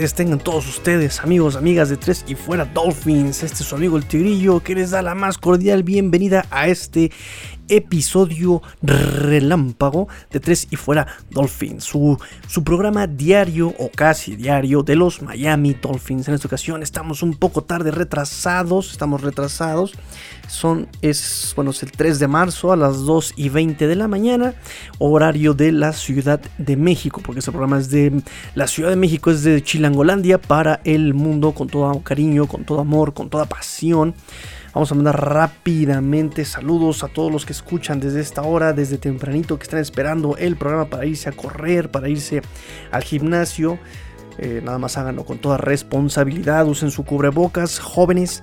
tardes tengan todos ustedes, amigos, amigas de Tres y Fuera Dolphins. Este es su amigo el Tigrillo que les da la más cordial bienvenida a este episodio relámpago de Tres y Fuera Dolphins, su, su programa diario o casi diario de los Miami Dolphins. En esta ocasión estamos un poco tarde retrasados, estamos retrasados. Son, es, bueno, es el 3 de marzo a las 2 y 20 de la mañana, horario de la Ciudad de México, porque este programa es de la Ciudad de México, es de Chilangolandia para el mundo, con todo cariño, con todo amor, con toda pasión. Vamos a mandar rápidamente saludos a todos los que escuchan desde esta hora, desde tempranito, que están esperando el programa para irse a correr, para irse al gimnasio. Eh, nada más háganlo con toda responsabilidad, usen su cubrebocas, jóvenes.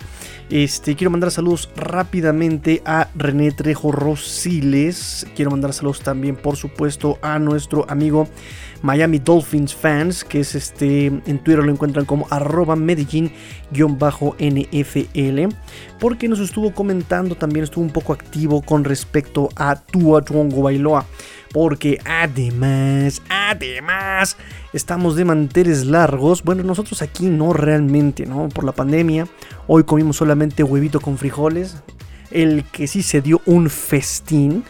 Este, quiero mandar saludos rápidamente a René Trejo Rosiles. Quiero mandar saludos también, por supuesto, a nuestro amigo Miami Dolphins Fans, que es este, en Twitter lo encuentran como arroba Medellín-NFL, porque nos estuvo comentando, también estuvo un poco activo con respecto a Tua Tuongo Bailoa, porque además, además, estamos de manteles largos, bueno, nosotros aquí no realmente, ¿no? Por la pandemia, hoy comimos solamente huevito con frijoles, el que sí se dio un festín,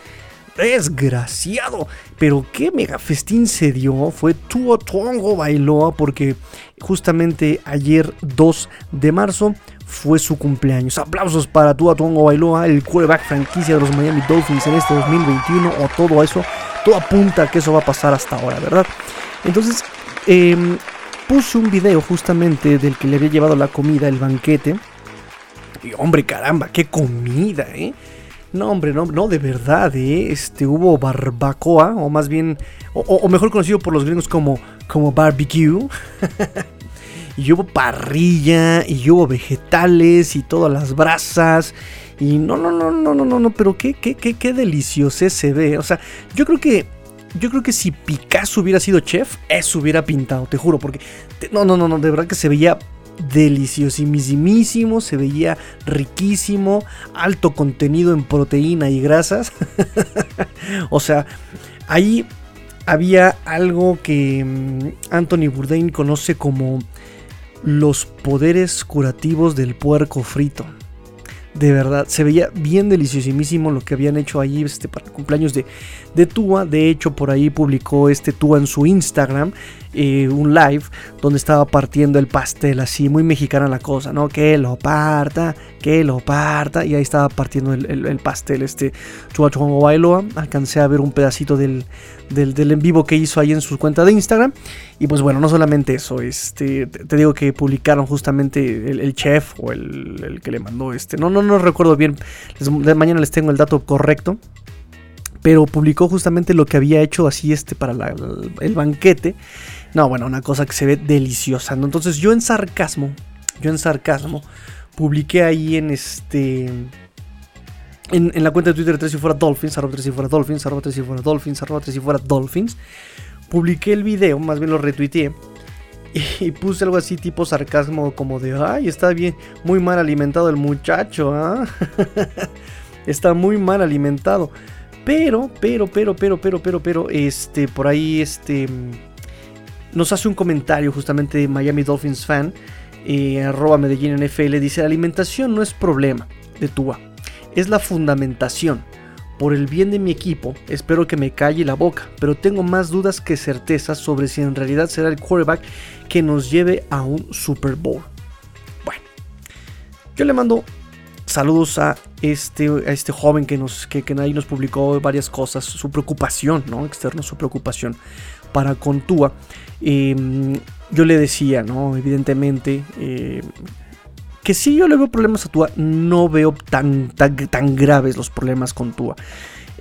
desgraciado. Pero qué mega festín se dio fue Tua Tongo Bailoa porque justamente ayer 2 de marzo fue su cumpleaños. Aplausos para Tua Tongo Bailoa, el quarterback franquicia de los Miami Dolphins en este 2021 o todo eso. Todo apunta a que eso va a pasar hasta ahora, ¿verdad? Entonces, em, puse un video justamente del que le había llevado la comida, el banquete. Y hombre, caramba, qué comida, ¿eh? No, hombre, no, no, de verdad, ¿eh? Este, hubo barbacoa, o más bien, o, mejor conocido por los gringos como, como barbecue. y hubo parrilla, y hubo vegetales, y todas las brasas. Y no, no, no, no, no, no, no, pero qué, qué, qué, qué delicioso se ve. O sea, yo creo que yo creo que si Picasso hubiera sido chef, eso hubiera pintado, te juro, porque no, no, no, no, de verdad que se veía deliciosísimo, se veía riquísimo, alto contenido en proteína y grasas. o sea, ahí había algo que mm, Anthony Bourdain conoce como los poderes curativos del puerco frito. De verdad, se veía bien deliciosísimo lo que habían hecho ahí este, para el cumpleaños de, de Tua. De hecho, por ahí publicó este Tua en su Instagram. Eh, un live donde estaba partiendo el pastel, así muy mexicana la cosa, ¿no? Que lo parta, que lo parta, y ahí estaba partiendo el, pastel, este Chuachuango Bailoa. Alcancé a ver un pedacito del, en vivo que hizo ahí en su cuenta de Instagram. Y pues bueno, no solamente eso, este, te, digo que publicaron justamente el, chef o el, que le mandó este, no, no, no recuerdo bien, mañana les tengo el dato correcto pero publicó justamente lo que había hecho así este para el banquete no, bueno, una cosa que se ve deliciosa. ¿no? Entonces yo en sarcasmo, yo en sarcasmo, publiqué ahí en este... En, la cuenta de Twitter 3 y fuera Dolphins, arroba 3 y fuera Dolphins, arroba 3 y fuera Dolphins, arroba 3 y fuera Dolphins. Publiqué el video, más bien lo retuiteé. Y, puse algo así tipo sarcasmo como de, ay, está bien, muy mal alimentado el muchacho, ¿ah? está muy mal alimentado. Pero, pero, pero, pero, pero, pero, pero, este, por ahí, este nos hace un comentario justamente Miami Dolphins fan, eh, arroba Medellín NFL, dice, la alimentación no es problema de Tua, es la fundamentación. Por el bien de mi equipo, espero que me calle la boca, pero tengo más dudas que certezas sobre si en realidad será el quarterback que nos lleve a un Super Bowl. Bueno, yo le mando saludos a este, a este joven que, nos, que, que nos publicó varias cosas, su preocupación, ¿no? Externo, su preocupación para con Em, yo le decía, ¿no? Evidentemente, eh, que si yo le veo problemas a Tua, no veo tan, tan, graves los problemas con Tua.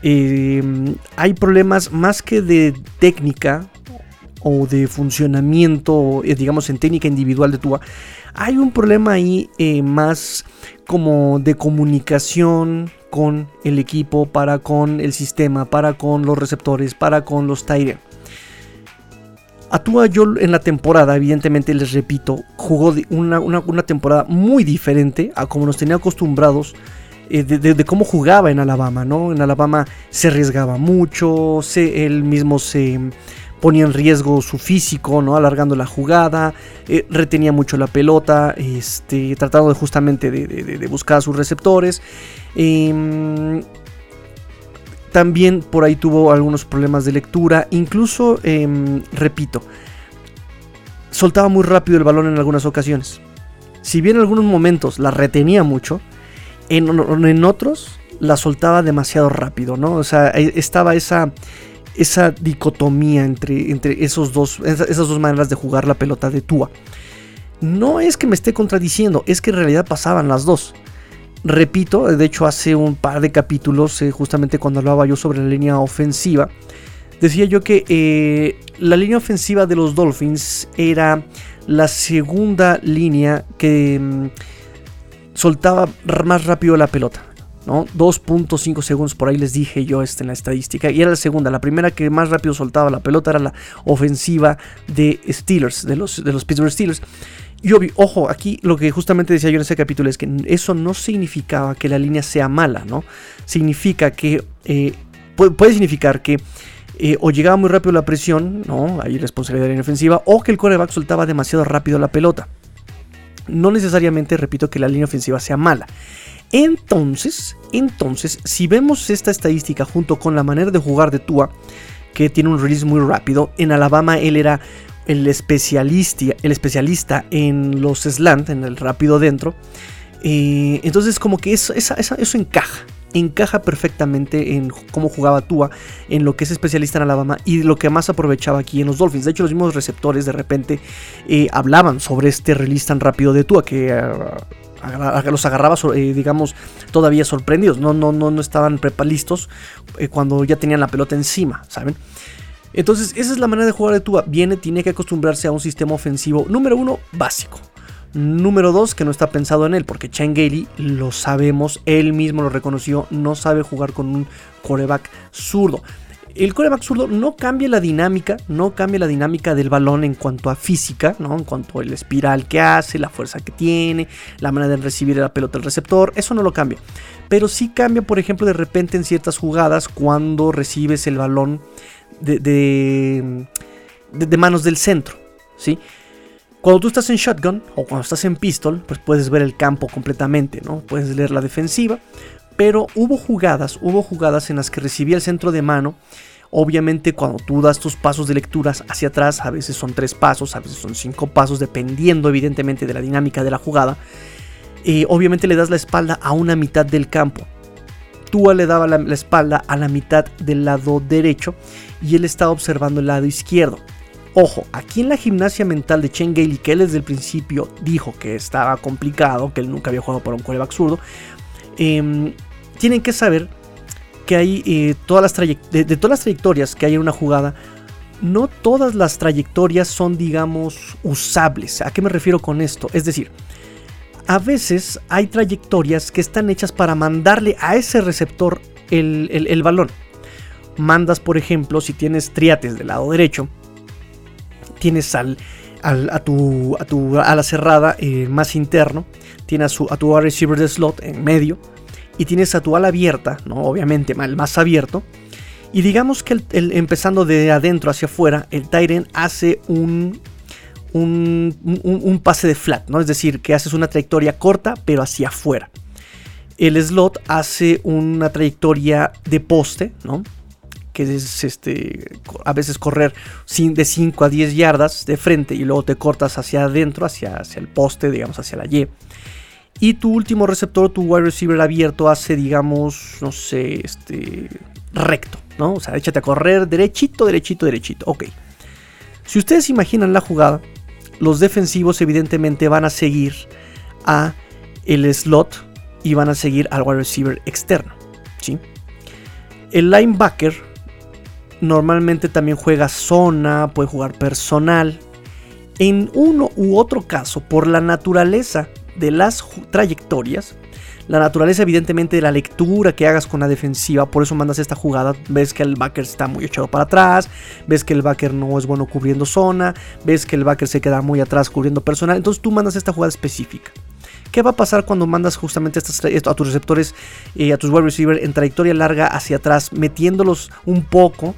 Em, hay problemas más que de técnica o de funcionamiento, eh, digamos en técnica individual de Tua. Hay un problema ahí eh, más como de comunicación con el equipo, para con el sistema, para con los receptores, para con los Tyrants. Atúa yo en la temporada, evidentemente les repito, jugó una, una, temporada muy diferente a como nos tenía acostumbrados eh, de, cómo jugaba en Alabama, ¿no? En Alabama se arriesgaba mucho, se, él mismo se, ponía en riesgo su físico, ¿no? Alargando la jugada, eh, retenía mucho la pelota, este, tratando de justamente de, buscar a sus receptores. Em, también por ahí tuvo algunos problemas de lectura, incluso, em, repito, soltaba muy rápido el balón en algunas ocasiones. Si bien en algunos momentos la retenía mucho, en, en otros la soltaba demasiado rápido, ¿no? O sea, estaba esa esa dicotomía entre, entre esos dos, esas dos maneras de jugar la pelota de Tua. No es que me esté contradiciendo, es que en realidad pasaban las dos. Repito, de hecho hace un par de capítulos, eh, justamente cuando hablaba yo sobre la línea ofensiva, decía yo que eh, la línea ofensiva de los Dolphins era la segunda línea que mm, soltaba más rápido la pelota. 2.5 segundos por ahí les dije yo este en la estadística. Y era la segunda. La primera que más rápido soltaba la pelota era la ofensiva de Steelers, de los, de los Pittsburgh Steelers. Y ojo, aquí lo que justamente decía yo en ese capítulo es que eso no significaba que la línea sea mala, ¿no? Significa que, eh, puede, significar que eh, o llegaba muy rápido la presión, ¿no? Hay responsabilidad de la línea ofensiva, o que el coreback soltaba demasiado rápido la pelota. No necesariamente, repito, que la línea ofensiva sea mala. Entonces, entonces, si vemos esta estadística junto con la manera de jugar de Tua, que tiene un release muy rápido, en Alabama él era el especialista, el especialista en los slant, en el rápido dentro. Eh, entonces, como que eso, encaja encaja perfectamente en cómo jugaba Tua, en lo que es especialista en Alabama y lo que más aprovechaba aquí en los Dolphins. De hecho, los mismos receptores de repente eh, hablaban sobre este release tan rápido de Tua que ah, los agarraba, eh, digamos, todavía sorprendidos. No, no, no, no estaban listos eh, cuando ya tenían la pelota encima, ¿saben? Entonces, esa es la manera de jugar de Tua. Viene, tiene que acostumbrarse a un sistema ofensivo, número uno, básico. Número dos, que no está pensado en él, porque Gailey lo sabemos, él mismo lo reconoció, no sabe jugar con un coreback zurdo el coreback zurdo no cambia la dinámica, no cambia la dinámica del balón en cuanto a física, ¿no? En cuanto al espiral que hace, la fuerza que tiene, la manera de recibir la pelota del receptor, eso no lo cambia. Pero sí cambia, por ejemplo, de repente en ciertas jugadas cuando recibes el balón de, de, manos del centro, ¿sí? Cuando tú estás en shotgun o cuando estás en pistol, pues puedes ver el campo completamente, ¿no? Puedes leer la defensiva, pero hubo jugadas, hubo jugadas en las que recibía el centro de mano. Obviamente cuando tú das tus pasos de lecturas hacia atrás, a veces son tres pasos, a veces son cinco pasos, dependiendo evidentemente de la dinámica de la jugada. Eh, obviamente le das la espalda a una mitad del campo. Tua le daba la, espalda a la mitad del lado derecho y él estaba observando el lado izquierdo. Ojo, aquí en la gimnasia mental de Chen Gailey, que él desde el principio dijo que estaba complicado, que él nunca había jugado por un coreback zurdo, eh, tienen que saber que hay eh, todas las de, todas las trayectorias que hay en una jugada, no todas las trayectorias son, digamos, usables. ¿A qué me refiero con esto? Es decir, a veces hay trayectorias que están hechas para mandarle a ese receptor el, balón. Mandas, por ejemplo, si tienes triates del lado derecho, tienes al, a, tu, a, tu, a la cerrada eh, más interno, tienes a, su, a tu receiver de slot en medio, y tienes a tu ala abierta, ¿no? obviamente más abierto. Y digamos que empezando de adentro hacia afuera, el Tyrant hace un, un, pase de flat, ¿no? es decir, que haces una trayectoria corta pero hacia afuera. El slot hace una trayectoria de poste, ¿no? que es este, a veces correr de 5 a 10 yardas de frente y luego te cortas hacia adentro, hacia, hacia el poste, digamos, hacia la Y. Y tu último receptor, tu wide receiver abierto, hace, digamos, no sé, este, recto, ¿no? O sea, échate a correr derechito, derechito, derechito. Ok. Si ustedes imaginan la jugada, los defensivos evidentemente van a seguir a el slot y van a seguir al wide receiver externo, ¿sí? El linebacker normalmente también juega zona, puede jugar personal. En uno u otro caso, por la naturaleza de las trayectorias, la naturaleza evidentemente de la lectura que hagas con la defensiva, por eso mandas esta jugada, ves que el backer está muy echado para atrás, ves que el backer no es bueno cubriendo zona, ves que el backer se queda muy atrás cubriendo personal, entonces tú mandas esta jugada específica. ¿Qué va a pasar cuando mandas justamente a tus receptores, y eh, a tus wide receivers en trayectoria larga hacia atrás, metiéndolos un poco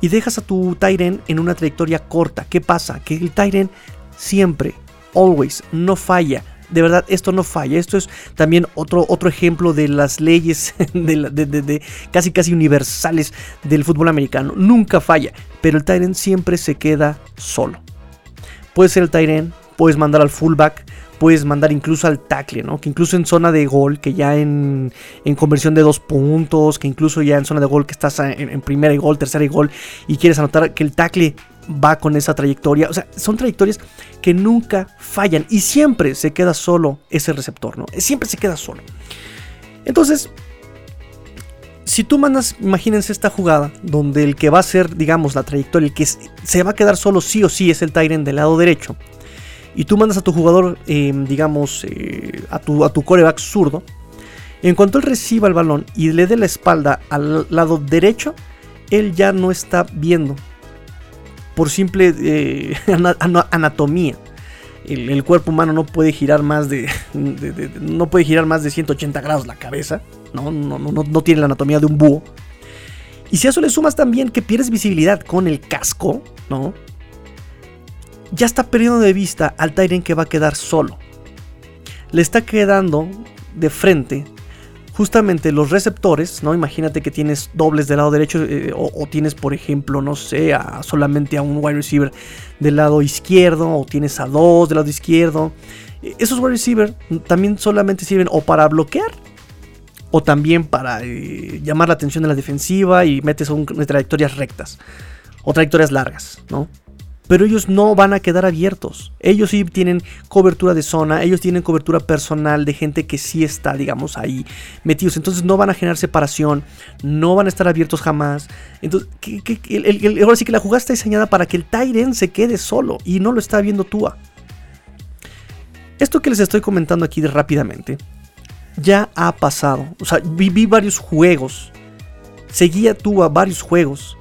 y dejas a tu Tyren en una trayectoria corta. ¿Qué pasa? Que el Tyren siempre, always, no falla. De verdad, esto no falla. Esto es también otro, otro ejemplo de las leyes de, casi casi universales del fútbol americano. Nunca falla, pero el Tyren siempre se queda solo. Puede ser el Tyren, puedes mandar al fullback, puedes mandar incluso al tackle, ¿no? Que incluso en zona de gol, que ya en, conversión de dos puntos, que incluso ya en zona de gol, que estás en, primera y gol, tercera y gol, y quieres anotar que el tackle va con esa trayectoria. O sea, son trayectorias que nunca fallan y siempre se queda solo ese receptor, ¿no? Siempre se queda solo. Entonces, si tú mandas, imagínense esta jugada donde el que va a ser, digamos, la trayectoria, el que se va a quedar solo sí o sí es el Tyrant del lado derecho y tú mandas a tu jugador, em, digamos, eh, a, tu, a tu coreback zurdo, en cuanto él reciba el balón y le dé la espalda al lado derecho, él ya no está viendo. Por simple eh, anatomía. El, cuerpo humano no puede girar más de, no puede girar más de 180 grados la cabeza. No, no, no, no tiene la anatomía de un búho. Y si a eso le sumas también que pierdes visibilidad con el casco, ¿no? ya está perdiendo de vista al Tyren que va a quedar solo. Le está quedando de frente justamente los receptores, ¿no? Imagínate que tienes dobles del lado derecho eh, o, tienes, por ejemplo, no sé, solamente a un wide receiver del lado izquierdo o tienes a dos del lado izquierdo. E, esos wide receivers también solamente sirven o para bloquear o también para eh, llamar la atención de la defensiva y metes un, trayectorias rectas o trayectorias largas, ¿no? Pero ellos no van a quedar abiertos. Ellos sí tienen cobertura de zona, ellos tienen cobertura personal de gente que sí está, digamos, ahí metidos. Entonces no van a generar separación, no van a estar abiertos jamás. Entonces, ahora sí que la jugada está diseñada para que el Tyren se quede solo y no lo está viendo Tua. Esto que les estoy comentando aquí rápidamente ya ha pasado. O sea, viví varios juegos. Seguía Tua varios juegos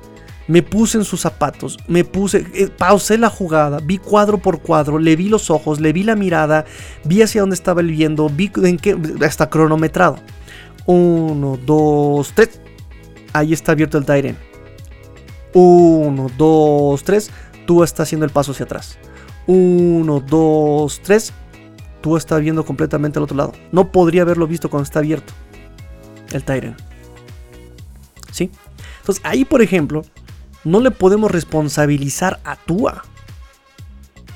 me puse en sus zapatos, me puse, eh, pausé la jugada, vi cuadro por cuadro, le vi los ojos, le vi la mirada, vi hacia dónde estaba él viendo, vi en qué, hasta cronometrado. Uno, dos, tres. Ahí está abierto el Tyren. Uno, dos, tres. Tú estás haciendo el paso hacia atrás. Uno, dos, tres. Tú estás viendo completamente al otro lado. No podría haberlo visto cuando está abierto. El Tyren. ¿Sí? Entonces ahí, por ejemplo, no le podemos responsabilizar a Tua.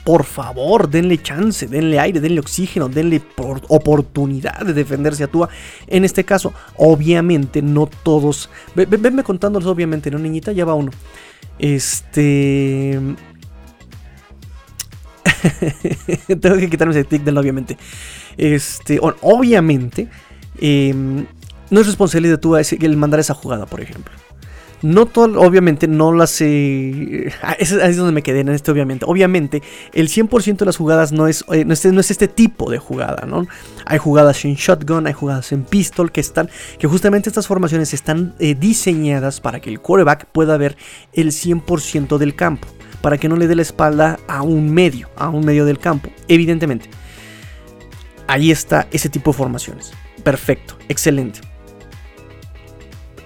Por favor, denle chance, denle aire, denle oxígeno, denle oportunidad de defenderse a Tua. En este caso, obviamente, no todos. Venme contándoles, obviamente, ¿no, niñita? Ya va uno. Este. Tengo que quitarme ese tic del obviamente. Este, obviamente, em, no es responsabilidad de Tua el mandar esa jugada, por ejemplo. No todo, obviamente, no las... Eh, es, es donde me quedé en este, obviamente. Obviamente, el 100% de las jugadas no es, eh, no, es, no es este tipo de jugada, ¿no? Hay jugadas en shotgun, hay jugadas en pistol, que están... Que justamente estas formaciones están eh, diseñadas para que el quarterback pueda ver el 100% del campo. Para que no le dé la espalda a un medio, a un medio del campo, evidentemente. Ahí está ese tipo de formaciones. Perfecto, excelente.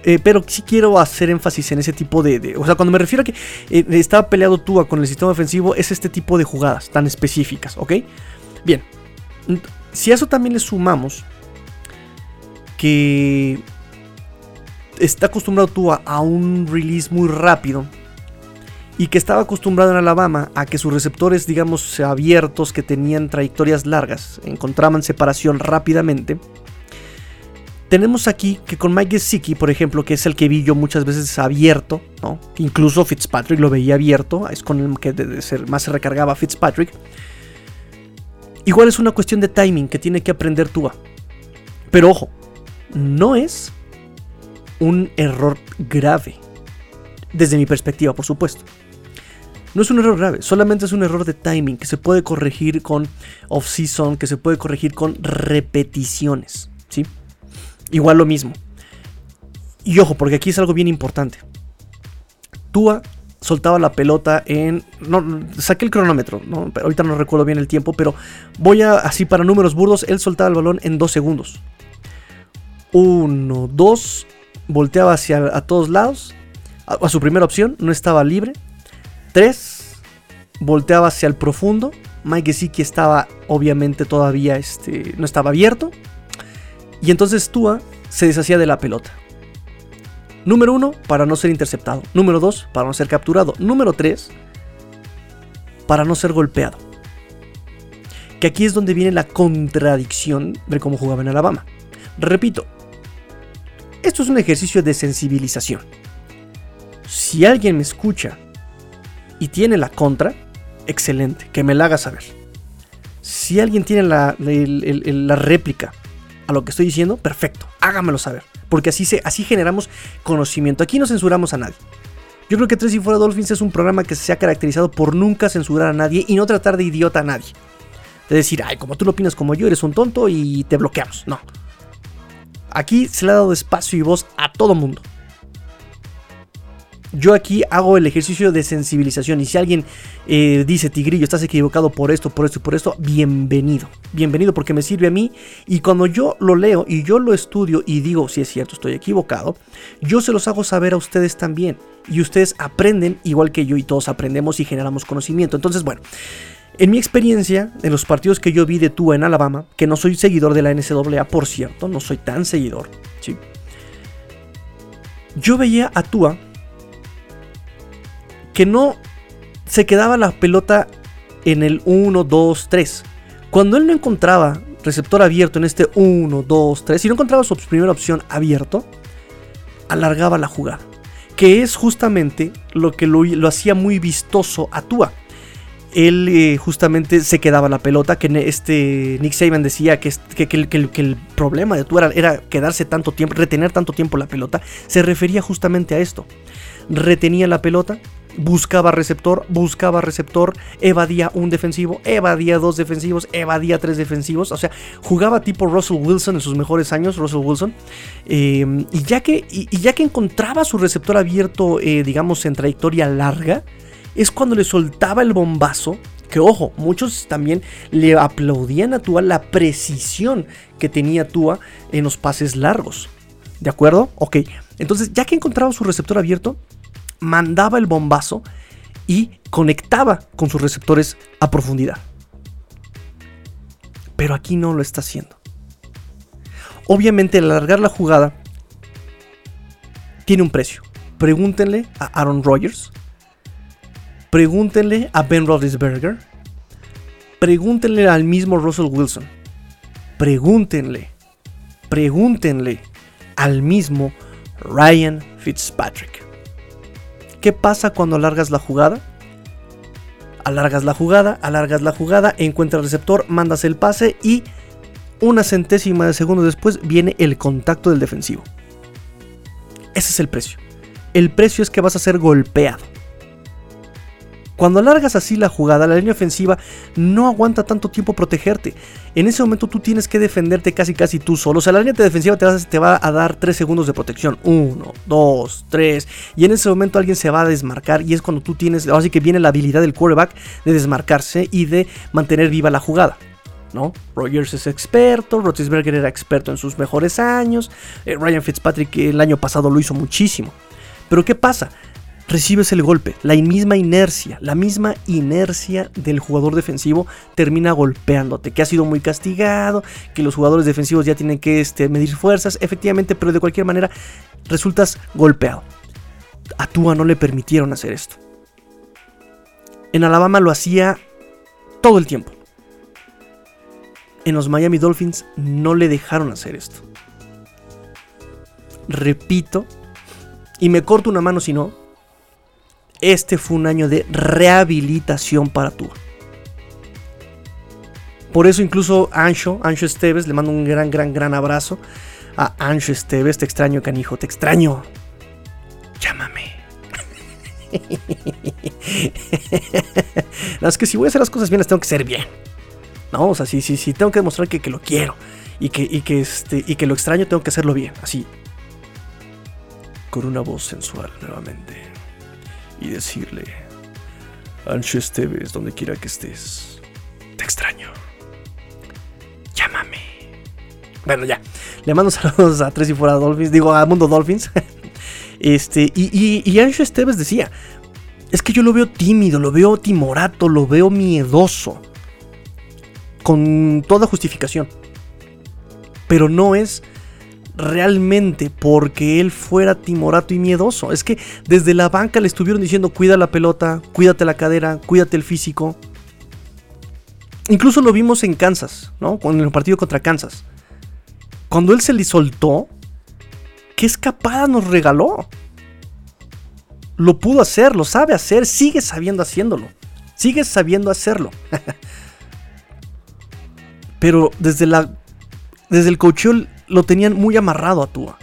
Eh, pero sí quiero hacer énfasis en ese tipo de, O sea, cuando me refiero a que eh, estaba peleado Tua con el sistema ofensivo, es este tipo de jugadas tan específicas, ¿ok? Bien. Si a eso también le sumamos que está acostumbrado Tua a un release muy rápido y que estaba acostumbrado en Alabama a que sus receptores, digamos, abiertos, que tenían trayectorias largas, encontraban separación rápidamente tenemos aquí que con Mike Gesicki, por ejemplo, que es el que vi yo muchas veces abierto, ¿no? Incluso Fitzpatrick lo veía abierto, es con el que más se recargaba Fitzpatrick. Igual es una cuestión de timing que tiene que aprender Tua. Pero ojo, no es un error grave. Desde mi perspectiva, por supuesto. No es un error grave, solamente es un error de timing que se puede corregir con off-season, que se puede corregir con repeticiones. ¿sí? Igual lo mismo. Y ojo, porque aquí es algo bien importante. Tua soltaba la pelota en. No, saqué el cronómetro, ¿no? ahorita no recuerdo bien el tiempo, pero voy a. Así para números burdos, él soltaba el balón en dos segundos. Uno, dos, volteaba hacia a todos lados, a, su primera opción, no estaba libre. 3, volteaba hacia el profundo. Mike Gesicki estaba obviamente todavía este, no estaba abierto. Y entonces Tua se deshacía de la pelota. Número 1, para no ser interceptado. Número 2, para no ser capturado. Número 3, para no ser golpeado. Que aquí es donde viene la contradicción de cómo jugaba en Alabama. Repito, esto es un ejercicio de sensibilización. Si alguien me escucha y tiene la contra, excelente, que me la haga saber. Si alguien tiene la, réplica a lo que estoy diciendo, perfecto, hágamelo saber. Porque así, se, así generamos conocimiento. Aquí no censuramos a nadie. Yo creo que Tres y Fuera Dolphins es un programa que se ha caracterizado por nunca censurar a nadie y no tratar de idiota a nadie. De decir, ay, como tú lo opinas como yo, eres un tonto y te bloqueamos. No. Aquí se le ha dado espacio y voz a todo mundo. Yo aquí hago el ejercicio de sensibilización y si alguien eh, dice, Tigrillo, estás equivocado por esto, por esto y por esto, bienvenido. Bienvenido porque me sirve a mí y cuando yo lo leo y yo lo estudio y digo, si es cierto, estoy equivocado, yo se los hago saber a ustedes también y ustedes aprenden igual que yo y todos aprendemos y generamos conocimiento. Entonces, bueno. En mi experiencia, en los partidos que yo vi de Tua en Alabama, que no soy seguidor de la NCAA, por cierto, no soy tan seguidor, yo veía a Tua que no se quedaba la pelota en el 1, 2, 3. Cuando él no encontraba receptor abierto en este 1, 2, 3, si no encontraba su primera opción abierto, alargaba la jugada. Que es justamente lo que lo, hacía muy vistoso a Tua él eh, justamente se quedaba la pelota, que este Nick Saban decía que, el problema de tú era, quedarse tanto tiempo, retener tanto tiempo la pelota, se refería justamente a esto. Retenía la pelota, buscaba receptor, buscaba receptor, evadía un defensivo, evadía dos defensivos, evadía tres defensivos, o sea, jugaba tipo Russell Wilson en sus mejores años, Russell Wilson, em, y, ya que, y, ya que encontraba su receptor abierto, eh, digamos, en trayectoria larga, es cuando le soltaba el bombazo. Que ojo, muchos también le aplaudían a Tua la precisión que tenía Tua en los pases largos. ¿De acuerdo? Ok. Entonces, ya que encontraba su receptor abierto, mandaba el bombazo y conectaba con sus receptores a profundidad. Pero aquí no lo está haciendo. Obviamente, alargar la jugada tiene un precio. Pregúntenle a Aaron Rodgers Pregúntenle a Ben Roethlisberger. Pregúntenle al mismo Russell Wilson. Pregúntenle, pregúntenle al mismo Ryan Fitzpatrick. ¿Qué pasa cuando alargas la jugada? Alargas la jugada, alargas la jugada, encuentras el receptor, mandas el pase y una centésima de segundo después viene el contacto del defensivo. Ese es el precio. El precio es que vas a ser golpeado. Cuando alargas así la jugada, la línea ofensiva no aguanta tanto tiempo protegerte. En ese momento tú tienes que defenderte casi casi tú solo. O sea, la línea defensiva te va, a dar 3 segundos de protección. 1, 2, 3. Y en ese momento alguien se va a desmarcar. Y es cuando tú tienes, así que viene la habilidad del quarterback de desmarcarse y de mantener viva la jugada. ¿no? Rogers es experto, Rotisberger era experto en sus mejores años, eh, Ryan Fitzpatrick el año pasado lo hizo muchísimo. Pero ¿qué pasa? Recibes el golpe. La misma inercia, la misma inercia del jugador defensivo termina golpeándote. Que ha sido muy castigado, que los jugadores defensivos ya tienen que este, medir fuerzas, efectivamente, pero de cualquier manera resultas golpeado. A Tua no le permitieron hacer esto. En Alabama lo hacía todo el tiempo. En los Miami Dolphins no le dejaron hacer esto. Repito, y me corto una mano si no, este fue un año de rehabilitación para Tua. Por eso incluso Ancho, Ancho Esteves, le mando un gran, gran, gran abrazo a Ancho Esteves. Te extraño, canijo, te extraño. Llámame. no, es que si voy a hacer las cosas bien, las tengo que hacer bien. No, o sea, sí, sí, sí, tengo que demostrar que, lo quiero. Y que, y, que este, y que lo extraño, tengo que hacerlo bien, así. Con una voz sensual nuevamente y decirle, Ancho Esteves, donde quiera que estés, te extraño. Llámame. Bueno, ya. Le mando saludos a Tres y Fuera Dolphins, digo a Mundo Dolphins. Este, y, y, y Ancho Esteves decía, es que yo lo veo tímido, lo veo timorato, lo veo miedoso. Con toda justificación. Pero no es realmente porque él fuera timorato y miedoso. Es que desde la banca le estuvieron diciendo cuida la pelota, cuídate la cadera, cuídate el físico. Incluso lo vimos en Kansas, ¿no? En el partido contra Kansas. Cuando él se le soltó, qué escapada nos regaló. Lo pudo hacer, lo sabe hacer, sigue sabiendo haciéndolo. Sigue sabiendo hacerlo. Pero desde la desde el cocheo lo tenían muy amarrado a Tua.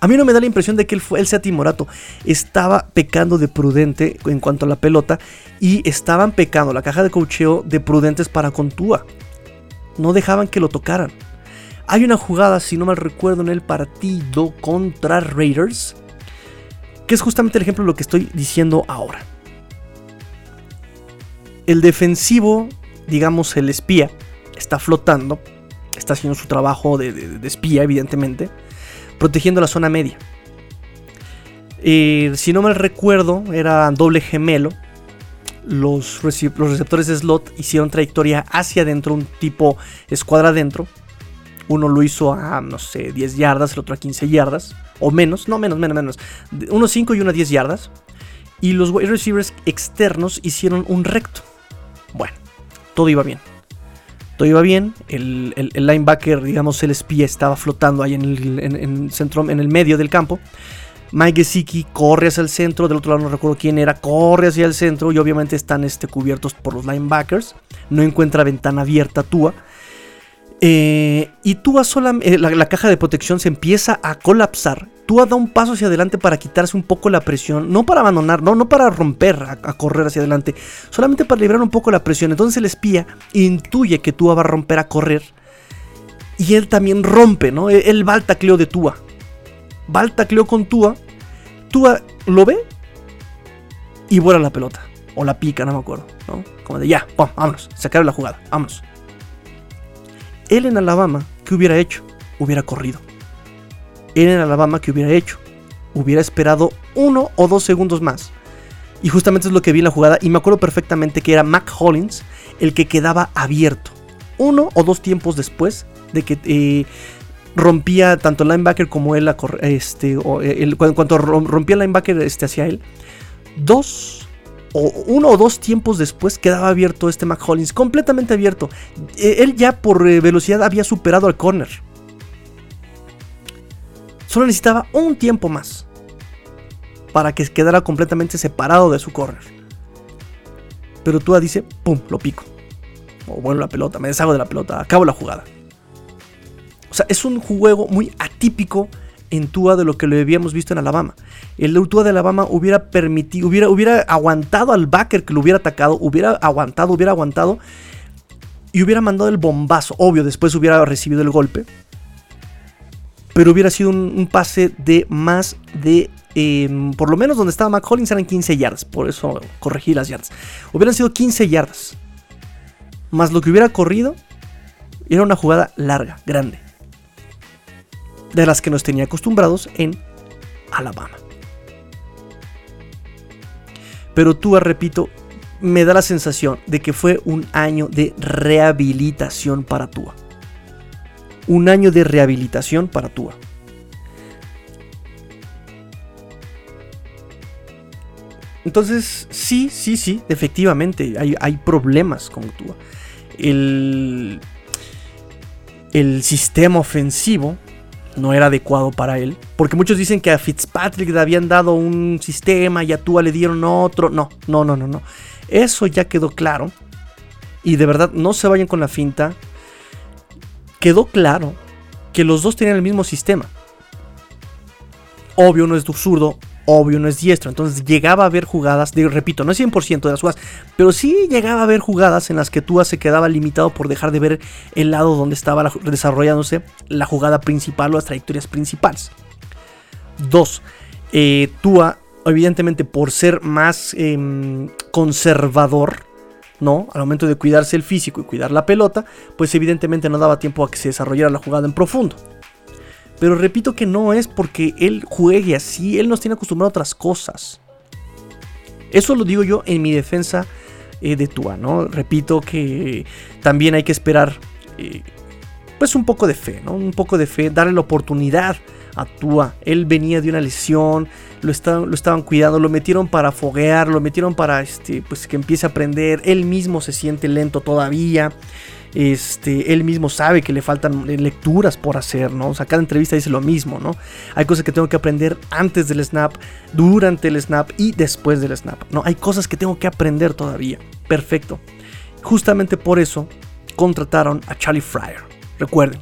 A mí no me da la impresión de que él, fue, él sea timorato. Estaba pecando de prudente en cuanto a la pelota y estaban pecando la caja de cocheo de prudentes para con Tua. No dejaban que lo tocaran. Hay una jugada, si no mal recuerdo, en el partido contra Raiders, que es justamente el ejemplo de lo que estoy diciendo ahora. El defensivo, digamos el espía, está flotando, está haciendo su trabajo de, espía, evidentemente, protegiendo la zona media. Eh, si no mal recuerdo, era doble gemelo. Los, los, receptores de slot hicieron trayectoria hacia adentro, un tipo escuadra adentro. Uno lo hizo a, no sé, 10 yardas, el otro a 15 yardas. O menos, no menos, menos, menos. Uno 5 y uno a 10 yardas. Y los wide receivers externos hicieron un recto. Bueno, todo iba bien. Todo iba bien. El, linebacker, digamos, el espía, estaba flotando ahí en el, centro, en el medio del campo. Mike Gesicki corre hacia el centro, del otro lado no recuerdo quién era, corre hacia el centro y obviamente están este, cubiertos por los linebackers. No encuentra ventana abierta Tua. Eh, y Tua sola, eh, la, caja de protección se empieza a colapsar. Tua da un paso hacia adelante para quitarse un poco la presión, no para abandonar, no, no para romper, a, correr hacia adelante, solamente para liberar un poco la presión. Entonces el espía intuye que Tua va a romper a correr. Y él también rompe, ¿no? Él va al tacleo de Tua. Va al tacleo con Tua. Tua lo ve y vuela la pelota. O la pica, no me acuerdo, ¿no? Como de ya, vámonos, se acaba la jugada, vámonos. Él en Alabama, ¿qué hubiera hecho? Hubiera corrido. Él en Alabama, ¿qué hubiera hecho? Hubiera esperado uno o dos segundos más. Y justamente es lo que vi en la jugada. Y me acuerdo perfectamente que era Mac Hollins el que quedaba abierto. Uno o dos tiempos después de que eh, rompía tanto el linebacker como él, este, o eh, cuando rompía el linebacker este, hacia él. Dos o uno o dos tiempos después quedaba abierto este McHollins, completamente abierto. E, él ya por eh, velocidad había superado al corner. Solo necesitaba un tiempo más para que quedara completamente separado de su corner. Pero Tua dice, pum, lo pico. O vuelvo la pelota, me deshago de la pelota, acabo la jugada. O sea, es un juego muy atípico en Tua de lo que lo habíamos visto en Alabama. El Tua de Alabama hubiera permitido, hubiera, hubiera aguantado al backer que lo hubiera atacado, hubiera aguantado, hubiera aguantado y hubiera mandado el bombazo. Obvio, después hubiera recibido el golpe. Pero hubiera sido un, pase de más de. Em, por lo menos donde estaba Mac Hollins eran 15 yardas. Por eso corregí las yardas. Hubieran sido 15 yardas. Más lo que hubiera corrido. Era una jugada larga, grande de las que nos tenía acostumbrados en Alabama. Pero tú, repito, me da la sensación de que fue un año de rehabilitación para Tua. Un año de rehabilitación para Tua. Entonces, sí, sí, sí, efectivamente, hay, hay problemas con Tua. El, el sistema ofensivo no era adecuado para él. Porque muchos dicen que a Fitzpatrick le habían dado un sistema y a Tua le dieron otro. No, no, no, no, no. Eso ya quedó claro. Y de verdad, no se vayan con la finta. Quedó claro que los dos tenían el mismo sistema. Obvio, no es zurdo, obvio no es diestro. Entonces llegaba a haber jugadas, repito, no es 100% de las jugadas, pero sí llegaba a haber jugadas en las que Tua se quedaba limitado por dejar de ver el lado donde estaba desarrollándose la jugada principal o las trayectorias principales. Dos, eh, Tua, evidentemente por ser más em, conservador, ¿no? Al momento de cuidarse el físico y cuidar la pelota, pues evidentemente no daba tiempo a que se desarrollara la jugada en profundo. Pero repito que no es porque él juegue así, él nos tiene acostumbrado a otras cosas. Eso lo digo yo en mi defensa eh, de Tua, ¿no? Repito que también hay que esperar eh, pues un poco de fe, ¿no? Un poco de fe, darle la oportunidad a Tua. Él venía de una lesión, lo, lo estaban cuidando, lo metieron para foguear, lo metieron para este, pues que empiece a aprender. Él mismo se siente lento todavía. Este, él mismo sabe que le faltan lecturas por hacer, ¿no? O sea, cada entrevista dice lo mismo, ¿no? Hay cosas que tengo que aprender antes del snap, durante el snap y después del snap, ¿no? Hay cosas que tengo que aprender todavía. Perfecto. Justamente por eso contrataron a Charlie Fryer. Recuerden,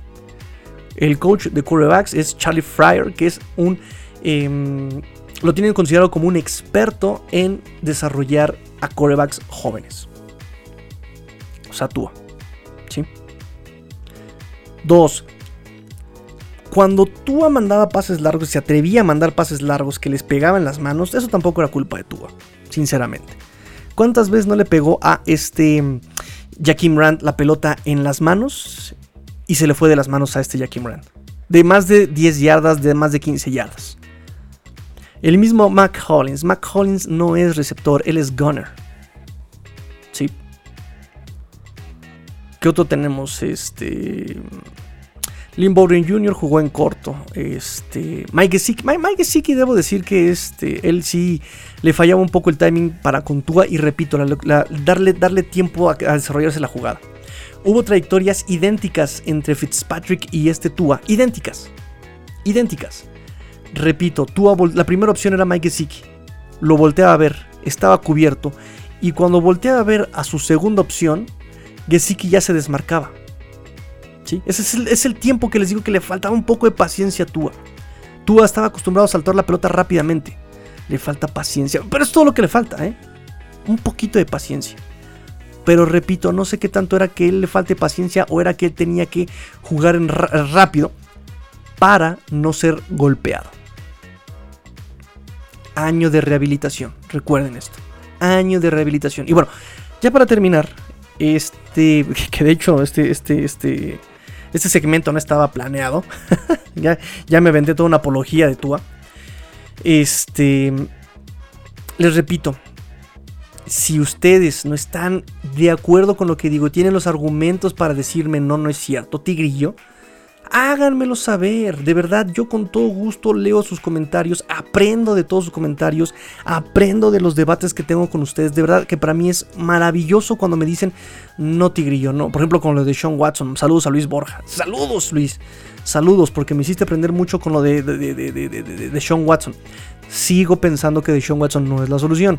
el coach de quarterbacks es Charlie Fryer, que es un... Em, lo tienen considerado como un experto en desarrollar a quarterbacks jóvenes. O sea, tú. Dos, cuando Tua mandaba pases largos, se atrevía a mandar pases largos que les pegaban las manos, eso tampoco era culpa de Tua, sinceramente. ¿Cuántas veces no le pegó a este Jaquim Rand la pelota en las manos y se le fue de las manos a este Jaquim Rand? De más de 10 yardas, de más de 15 yardas. El mismo Mac Hollins. Mac Hollins no es receptor, él es gunner. Sí, ¿Qué otro tenemos? Este. Lynn Bowden Jr. jugó en corto. Este. Mike Gesicki. Mike Gesicki, debo decir que este. Él sí le fallaba un poco el timing para Contúa. Y repito, darle, darle tiempo a, desarrollarse la jugada. Hubo trayectorias idénticas entre Fitzpatrick y este Tua. Idénticas. Idénticas. Repito, Tua, la primera opción era Mike Gesicki. Lo volteaba a ver. Estaba cubierto. Y cuando volteaba a ver a su segunda opción, Gesicki ya se desmarcaba. Ese es el, tiempo que les digo que le faltaba un poco de paciencia a Tua. Tua estaba acostumbrado a saltar la pelota rápidamente. Le falta paciencia. Pero es todo lo que le falta, ¿eh? Un poquito de paciencia. Pero repito, no sé qué tanto era que él le falte paciencia o era que él tenía que jugar en rápido para no ser golpeado. Año de rehabilitación, recuerden esto. Año de rehabilitación. Y bueno, ya para terminar, este, que de hecho este, este, este, este segmento no estaba planeado. ya, ya me vendé toda una apología de Tua. Este, les repito, si ustedes no están de acuerdo con lo que digo, tienen los argumentos para decirme no, no es cierto, tigrillo, háganmelo saber. De verdad, yo con todo gusto leo sus comentarios, aprendo de todos sus comentarios, aprendo de los debates que tengo con ustedes. De verdad que para mí es maravilloso cuando me dicen no tigrillo, no. Por ejemplo, con lo de Sean Watson. Saludos a Luis Borja. Saludos, Luis. Saludos, porque me hiciste aprender mucho con lo de, de, de Sean Watson. Sigo pensando que de Sean Watson no es la solución.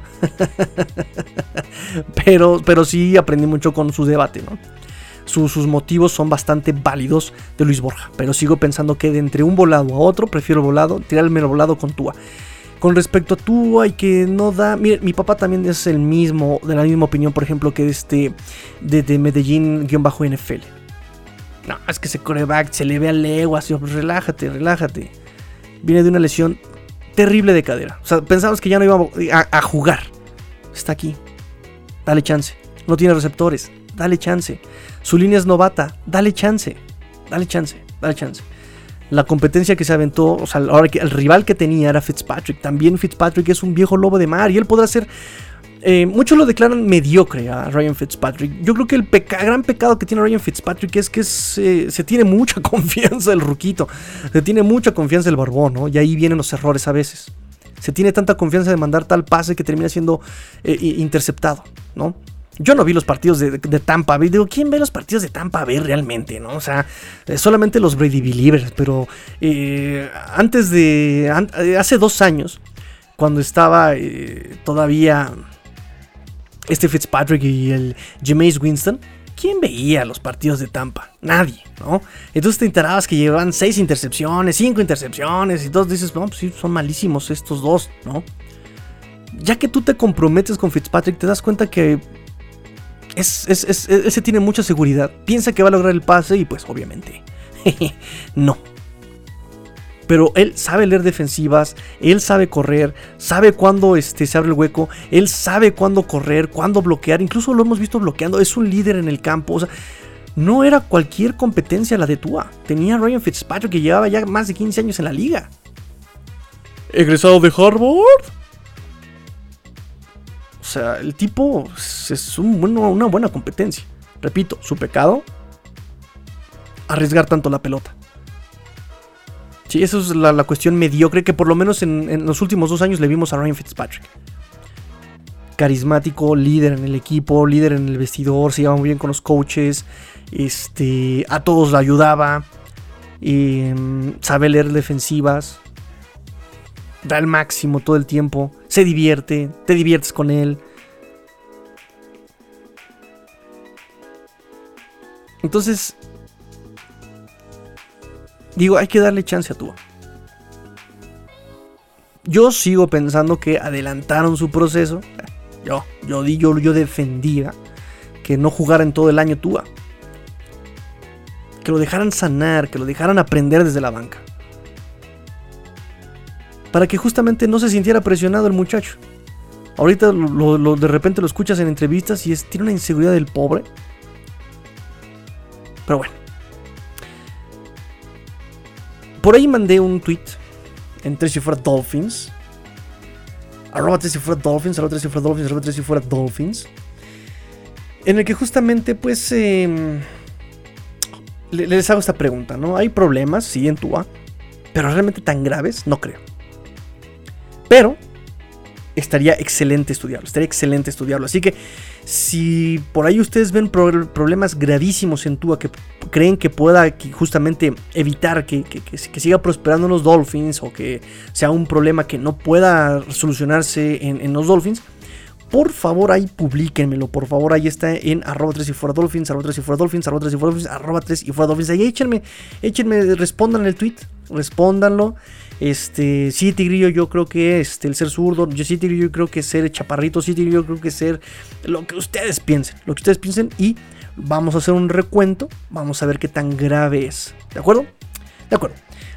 pero, pero sí aprendí mucho con su debate, ¿no? Sus motivos son bastante válidos de Luis Borja. Pero sigo pensando que de entre un volado a otro, prefiero volado, tirarme el volado con Tua. Con respecto a Tua y que no da. Mire, mi papá también es el mismo, de la misma opinión, por ejemplo, que este de, de Medellín-NFL. No, es que ese coreback se le ve a leguas. relájate, relájate. Viene de una lesión terrible de cadera. O sea, pensamos que ya no iba a jugar. Está aquí. Dale chance. No tiene receptores. Dale chance. Su línea es novata, dale chance, dale chance, dale chance. La competencia que se aventó, o sea, ahora que el rival que tenía era Fitzpatrick. También Fitzpatrick es un viejo lobo de mar y él podrá ser. Eh, muchos lo declaran mediocre a Ryan Fitzpatrick. Yo creo que el gran pecado que tiene Ryan Fitzpatrick es que se, tiene mucha confianza el ruquito. Se tiene mucha confianza el barbón, ¿no? Y ahí vienen los errores a veces. Se tiene tanta confianza de mandar tal pase que termina siendo eh, interceptado, ¿no? Yo no vi los partidos de, Tampa Bay. Digo, ¿quién ve los partidos de Tampa Bay realmente? ¿no? O sea, eh, solamente los Brady Believers. Pero eh, antes de. Eh, hace dos años, cuando estaba todavía este Fitzpatrick y el Jameis Winston, ¿quién veía los partidos de Tampa? Nadie, ¿no? Entonces te enterabas que llevaban seis intercepciones, cinco intercepciones, y todos dices, no, pues sí, son malísimos estos dos, ¿no? Ya que tú te comprometes con Fitzpatrick, te das cuenta que es, ese tiene mucha seguridad. Piensa que va a lograr el pase y pues obviamente no. Pero él sabe leer defensivas, él sabe correr, sabe cuándo este, se abre el hueco, él sabe cuándo correr, cuándo bloquear, incluso lo hemos visto bloqueando, es un líder en el campo. O sea, no era cualquier competencia la de Tua. Tenía Ryan Fitzpatrick que llevaba ya más de 15 años en la liga. ¿Egresado de Harvard? O sea, el tipo es una buena competencia. Repito, su pecado, arriesgar tanto la pelota. Sí, eso es la, cuestión mediocre que por lo menos en, los últimos dos años le vimos a Ryan Fitzpatrick. Carismático, líder en el equipo, líder en el vestidor, se llevaba muy bien con los coaches, este, a todos le ayudaba, em, sabe leer defensivas, da el máximo todo el tiempo, se divierte, te diviertes con él. Entonces, Digo, hay que darle chance a Tua. Yo sigo pensando que adelantaron su proceso. Yo, yo, yo, yo defendía que no jugara en todo el año Tua. Que lo dejaran sanar, que lo dejaran aprender desde la banca. Para que justamente no se sintiera presionado el muchacho. Ahorita de repente lo escuchas en entrevistas y es, tiene una inseguridad del pobre. Pero bueno. Por ahí mandé un tweet en Tres Fuera Dolphins. Arroba Tres Fuera Dolphins, arroba Tres Fuera Dolphins, arroba Tres Fuera Dolphins. En el que justamente, pues, em, les hago esta pregunta, ¿no? Hay problemas, sí, en Tua, pero realmente tan graves, no creo. Pero estaría excelente estudiarlo, estaría excelente estudiarlo. Así que si por ahí ustedes ven problemas gravísimos en Tua que creen que pueda justamente evitar que, siga prosperando en los Dolphins o que sea un problema que no pueda solucionarse en, los Dolphins, por favor ahí publiquenmelo, por favor ahí está en arroba 3 y fuera Dolphins, arroba 3 y fuera Dolphins, arroba 3 y fuera Dolphins, arroba 3 y ahí échenme, échenme, respondan el tweet, respóndanlo. Este, sí, Tigrillo, yo creo que este, el ser zurdo, yo sí, Tigrillo, yo creo que ser chaparrito, sí, Tigrillo, yo creo que ser lo que ustedes piensen, lo que ustedes piensen y vamos a hacer un recuento, vamos a ver qué tan grave es, ¿de acuerdo? De acuerdo.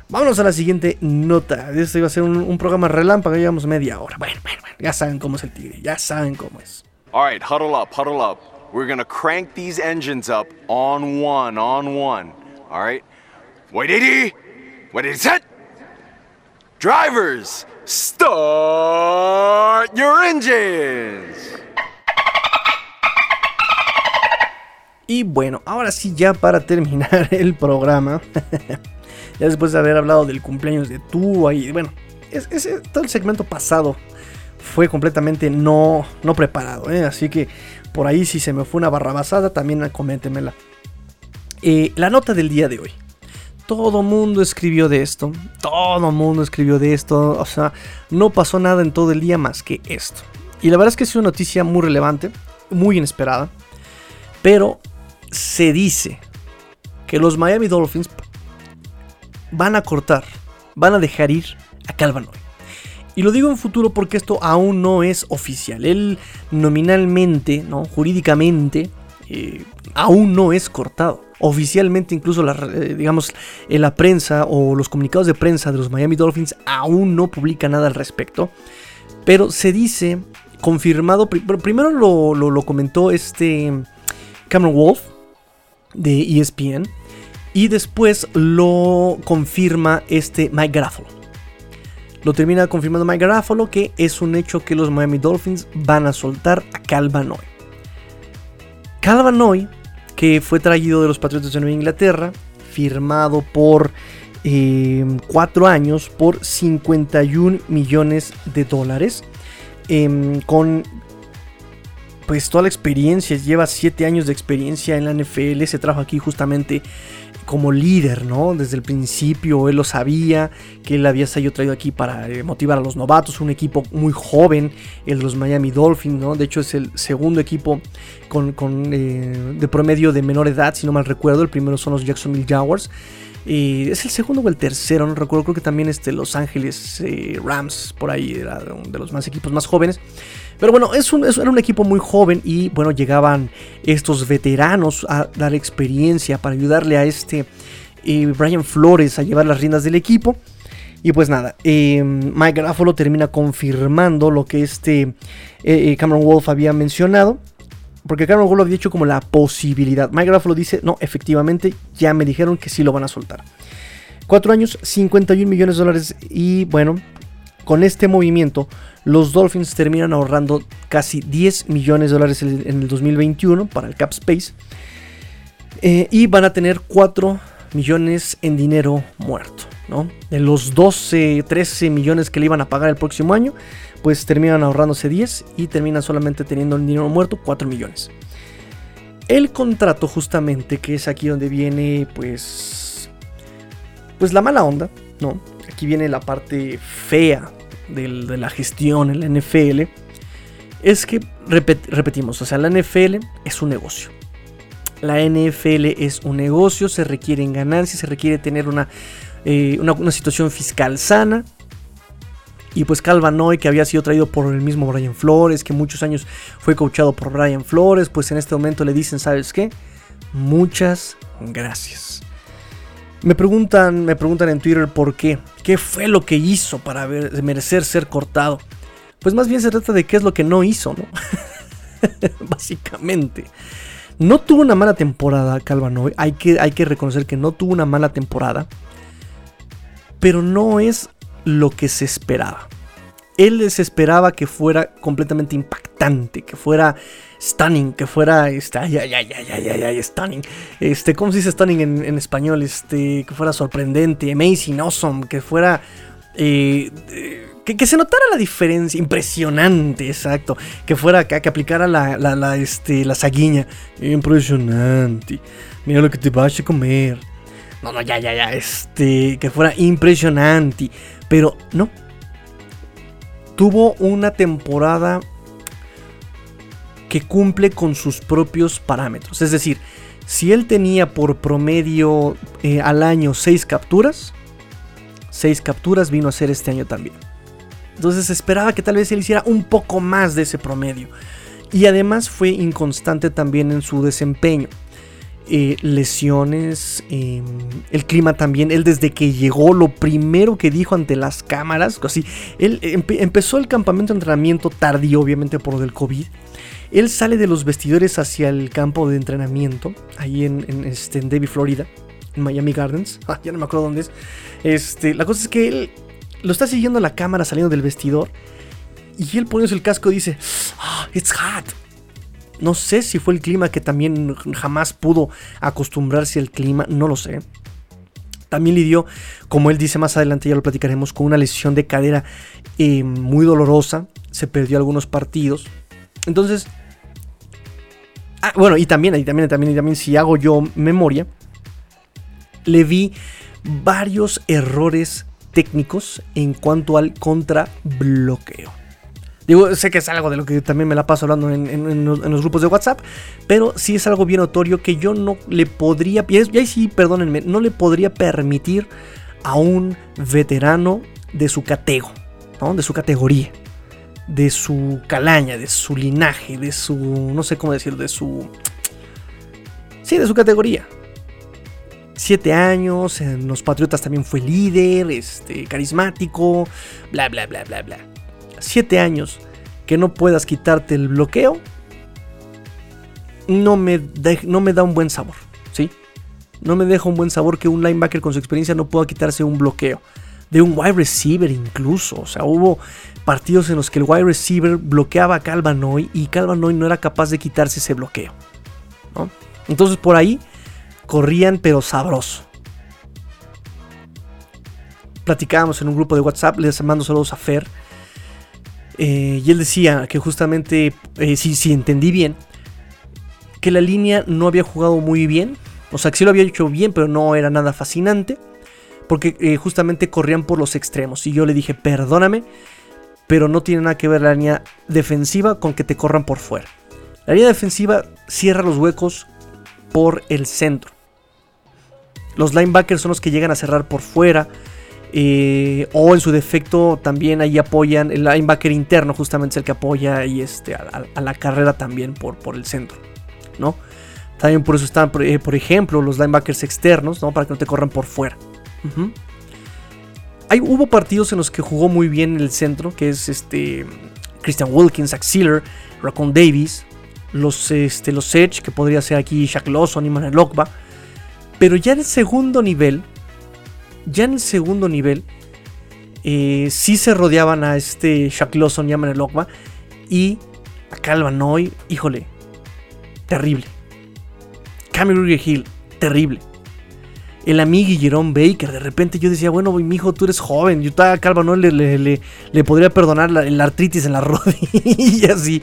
Vámonos a la siguiente nota. Este iba a ser un, programa relámpago, llevamos media hora. Bueno, bueno, ya saben cómo es el tigre, ya saben cómo es. Alright, huddle up, huddle up. We're gonna crank these engines up on one, on one. Alright? Wait, 80! Wait, set! Drivers, start your engines. Y bueno, ahora sí ya para terminar el programa, ya después de haber hablado del cumpleaños de tú y bueno, es, todo el segmento pasado fue completamente no, no preparado, ¿eh? así que por ahí si se me fue una barra basada también coméntemela. Eh, la nota del día de hoy. Todo mundo escribió de esto. Todo mundo escribió de esto. O sea, no pasó nada en todo el día más que esto. Y la verdad es que es una noticia muy relevante, muy inesperada. Pero se dice que los Miami Dolphins van a cortar, van a dejar ir a Calvanoy. Y lo digo en futuro porque esto aún no es oficial. Él nominalmente, ¿no? jurídicamente, eh, aún no es cortado. Oficialmente incluso la, eh, digamos, en la prensa o los comunicados de prensa de los Miami Dolphins aún no publica nada al respecto. Pero se dice, confirmado, primero lo, comentó este Cameron Wolf de ESPN y después lo confirma este Mike Garafolo. Lo termina confirmando Mike Garafolo que es un hecho que los Miami Dolphins van a soltar a Calvanoy. Calvanoy que fue traído de los Patriotas de Nueva Inglaterra, firmado por em, cuatro años por 51 millones de dólares, em, con pues toda la experiencia, lleva siete años de experiencia en la NFL, se trajo aquí justamente como líder, ¿no? Desde el principio él lo sabía, que él había sido traído aquí para eh, motivar a los novatos, un equipo muy joven, el de los Miami Dolphins, ¿no? De hecho es el segundo equipo con, eh, de promedio de menor edad, si no mal recuerdo, el primero son los Jacksonville Jaguars. y es el segundo o el tercero, no recuerdo, creo que también este Los Ángeles eh, Rams, por ahí era de los más equipos más jóvenes. Pero bueno, es un, era un equipo muy joven y bueno, llegaban estos veteranos a dar experiencia para ayudarle a este eh, Brian Flores a llevar las riendas del equipo. Y pues nada, eh, Mike Garafolo termina confirmando lo que este eh, Cameron Wolf había mencionado. porque Karen lo había dicho como la posibilidad. Mike lo dice, no, efectivamente, ya me dijeron que sí lo van a soltar. Cuatro años, 51 millones de dólares. Y bueno, con este movimiento, los Dolphins terminan ahorrando casi 10 millones de dólares en el 2021 para el cap space. Eh, y van a tener 4 millones en dinero muerto. ¿no? De los 12, 13 millones que le iban a pagar el próximo año, pues terminan ahorrándose 10 y terminan solamente teniendo el dinero muerto 4 millones. El contrato justamente, que es aquí donde viene pues pues la mala onda, ¿no? Aquí viene la parte fea de la gestión en la NFL. Es que, repetimos, o sea, la NFL es un negocio. La NFL es un negocio, se requieren ganancias, se requiere tener una, eh, una, situación fiscal sana. Y pues Calvanoy, que había sido traído por el mismo Brian Flores, que muchos años fue coachado por Brian Flores, pues en este momento le dicen, ¿sabes qué? Muchas gracias. Me preguntan, me preguntan en Twitter por qué. ¿Qué fue lo que hizo para merecer ser cortado? Pues más bien se trata de qué es lo que no hizo, ¿no? Básicamente. No tuvo una mala temporada Calvanoy. Hay que, hay que reconocer que no tuvo una mala temporada. Pero no es lo que se esperaba. Él les esperaba que fuera completamente impactante, que fuera stunning, que fuera este, ay, ay, ay, ay, ay, ay, stunning. Este, ¿cómo se dice stunning en, español? Este, que fuera sorprendente, amazing, awesome, que fuera eh, que, se notara la diferencia, impresionante, exacto. Que fuera acá, que aplicara la, la, la, este, la saguiña. Impresionante. Mira lo que te vas a comer. No, no, ya, ya, ya. Este, que fuera impresionante. Pero no. Tuvo una temporada que cumple con sus propios parámetros. Es decir, si él tenía por promedio eh, al año 6 capturas, 6 capturas vino a ser este año también. Entonces esperaba que tal vez él hiciera un poco más de ese promedio. Y además fue inconstante también en su desempeño. Eh, lesiones, em, el clima también. Él desde que llegó, lo primero que dijo ante las cámaras, así, él empezó el campamento de entrenamiento tardío, obviamente por lo del COVID. Él sale de los vestidores hacia el campo de entrenamiento, ahí en, en, este, en Florida, en Miami Gardens. Ah, ya no me acuerdo dónde es. Este, la cosa es que él lo está siguiendo la cámara saliendo del vestidor. Y él poniéndose el casco dice, ah, it's hot. No sé si fue el clima que también jamás pudo acostumbrarse al clima, no lo sé. También lidió, como él dice más adelante, ya lo platicaremos, con una lesión de cadera eh, muy dolorosa. Se perdió algunos partidos. Entonces, ah, bueno, y también, y también, también, y también, si hago yo memoria, le vi varios errores técnicos en cuanto al contrabloqueo. Digo, sé que es algo de lo que también me la paso hablando en, los, grupos de WhatsApp, pero sí es algo bien notorio que yo no le podría, y, ahí sí, perdónenme, no le podría permitir a un veterano de su catego, de su categoría, de su calaña, de su linaje, de su, no sé cómo decir, de su... Sí, de su categoría, siete años, en los Patriotas también fue líder, este, carismático, bla, bla, bla, bla, bla. Siete años que no puedas quitarte el bloqueo, no me, no me da un buen sabor, ¿sí? No me deja un buen sabor que un linebacker con su experiencia no pueda quitarse un bloqueo. De un wide receiver incluso. O sea, hubo partidos en los que el wide receiver bloqueaba a Calvanoy y Calvanoy no era capaz de quitarse ese bloqueo. Entonces por ahí corrían pero sabroso. Platicábamos en un grupo de WhatsApp, les mando saludos a Fer. Eh, y él decía que justamente, eh, si, entendí bien, que la línea no había jugado muy bien. O sea, que sí lo había hecho bien, pero no era nada fascinante. Porque eh, justamente corrían por los extremos. Y yo le dije, perdóname, pero no tiene nada que ver la línea defensiva con que te corran por fuera. La línea defensiva cierra los huecos por el centro. Los linebackers son los que llegan a cerrar por fuera. Eh, o en su defecto también ahí apoyan. El linebacker interno justamente es el que apoya y este, a, la carrera también por, por, el centro. ¿no? También por eso están, por, eh, ejemplo, los linebackers externos, ¿no? Para que no te corran por fuera. Hay, hubo partidos en los que jugó muy bien el centro, que es este Christian Wilkins, Zach Raccoon Davis, los, este, los Edge, que podría ser aquí Shaq Lawson y Manuel Lokba. Pero ya en el segundo nivel, ya en el segundo nivel, eh, sí se rodeaban a este Shaq Lawson y Manuel Lokba. Y a Calvanoy, híjole, terrible. Cameron Hill, terrible. El amigo Jerome Baker, de repente yo decía, bueno, mi hijo, tú eres joven. Yo a Calvanoy le, le, le, podría perdonar la, artritis en las rodillas, y,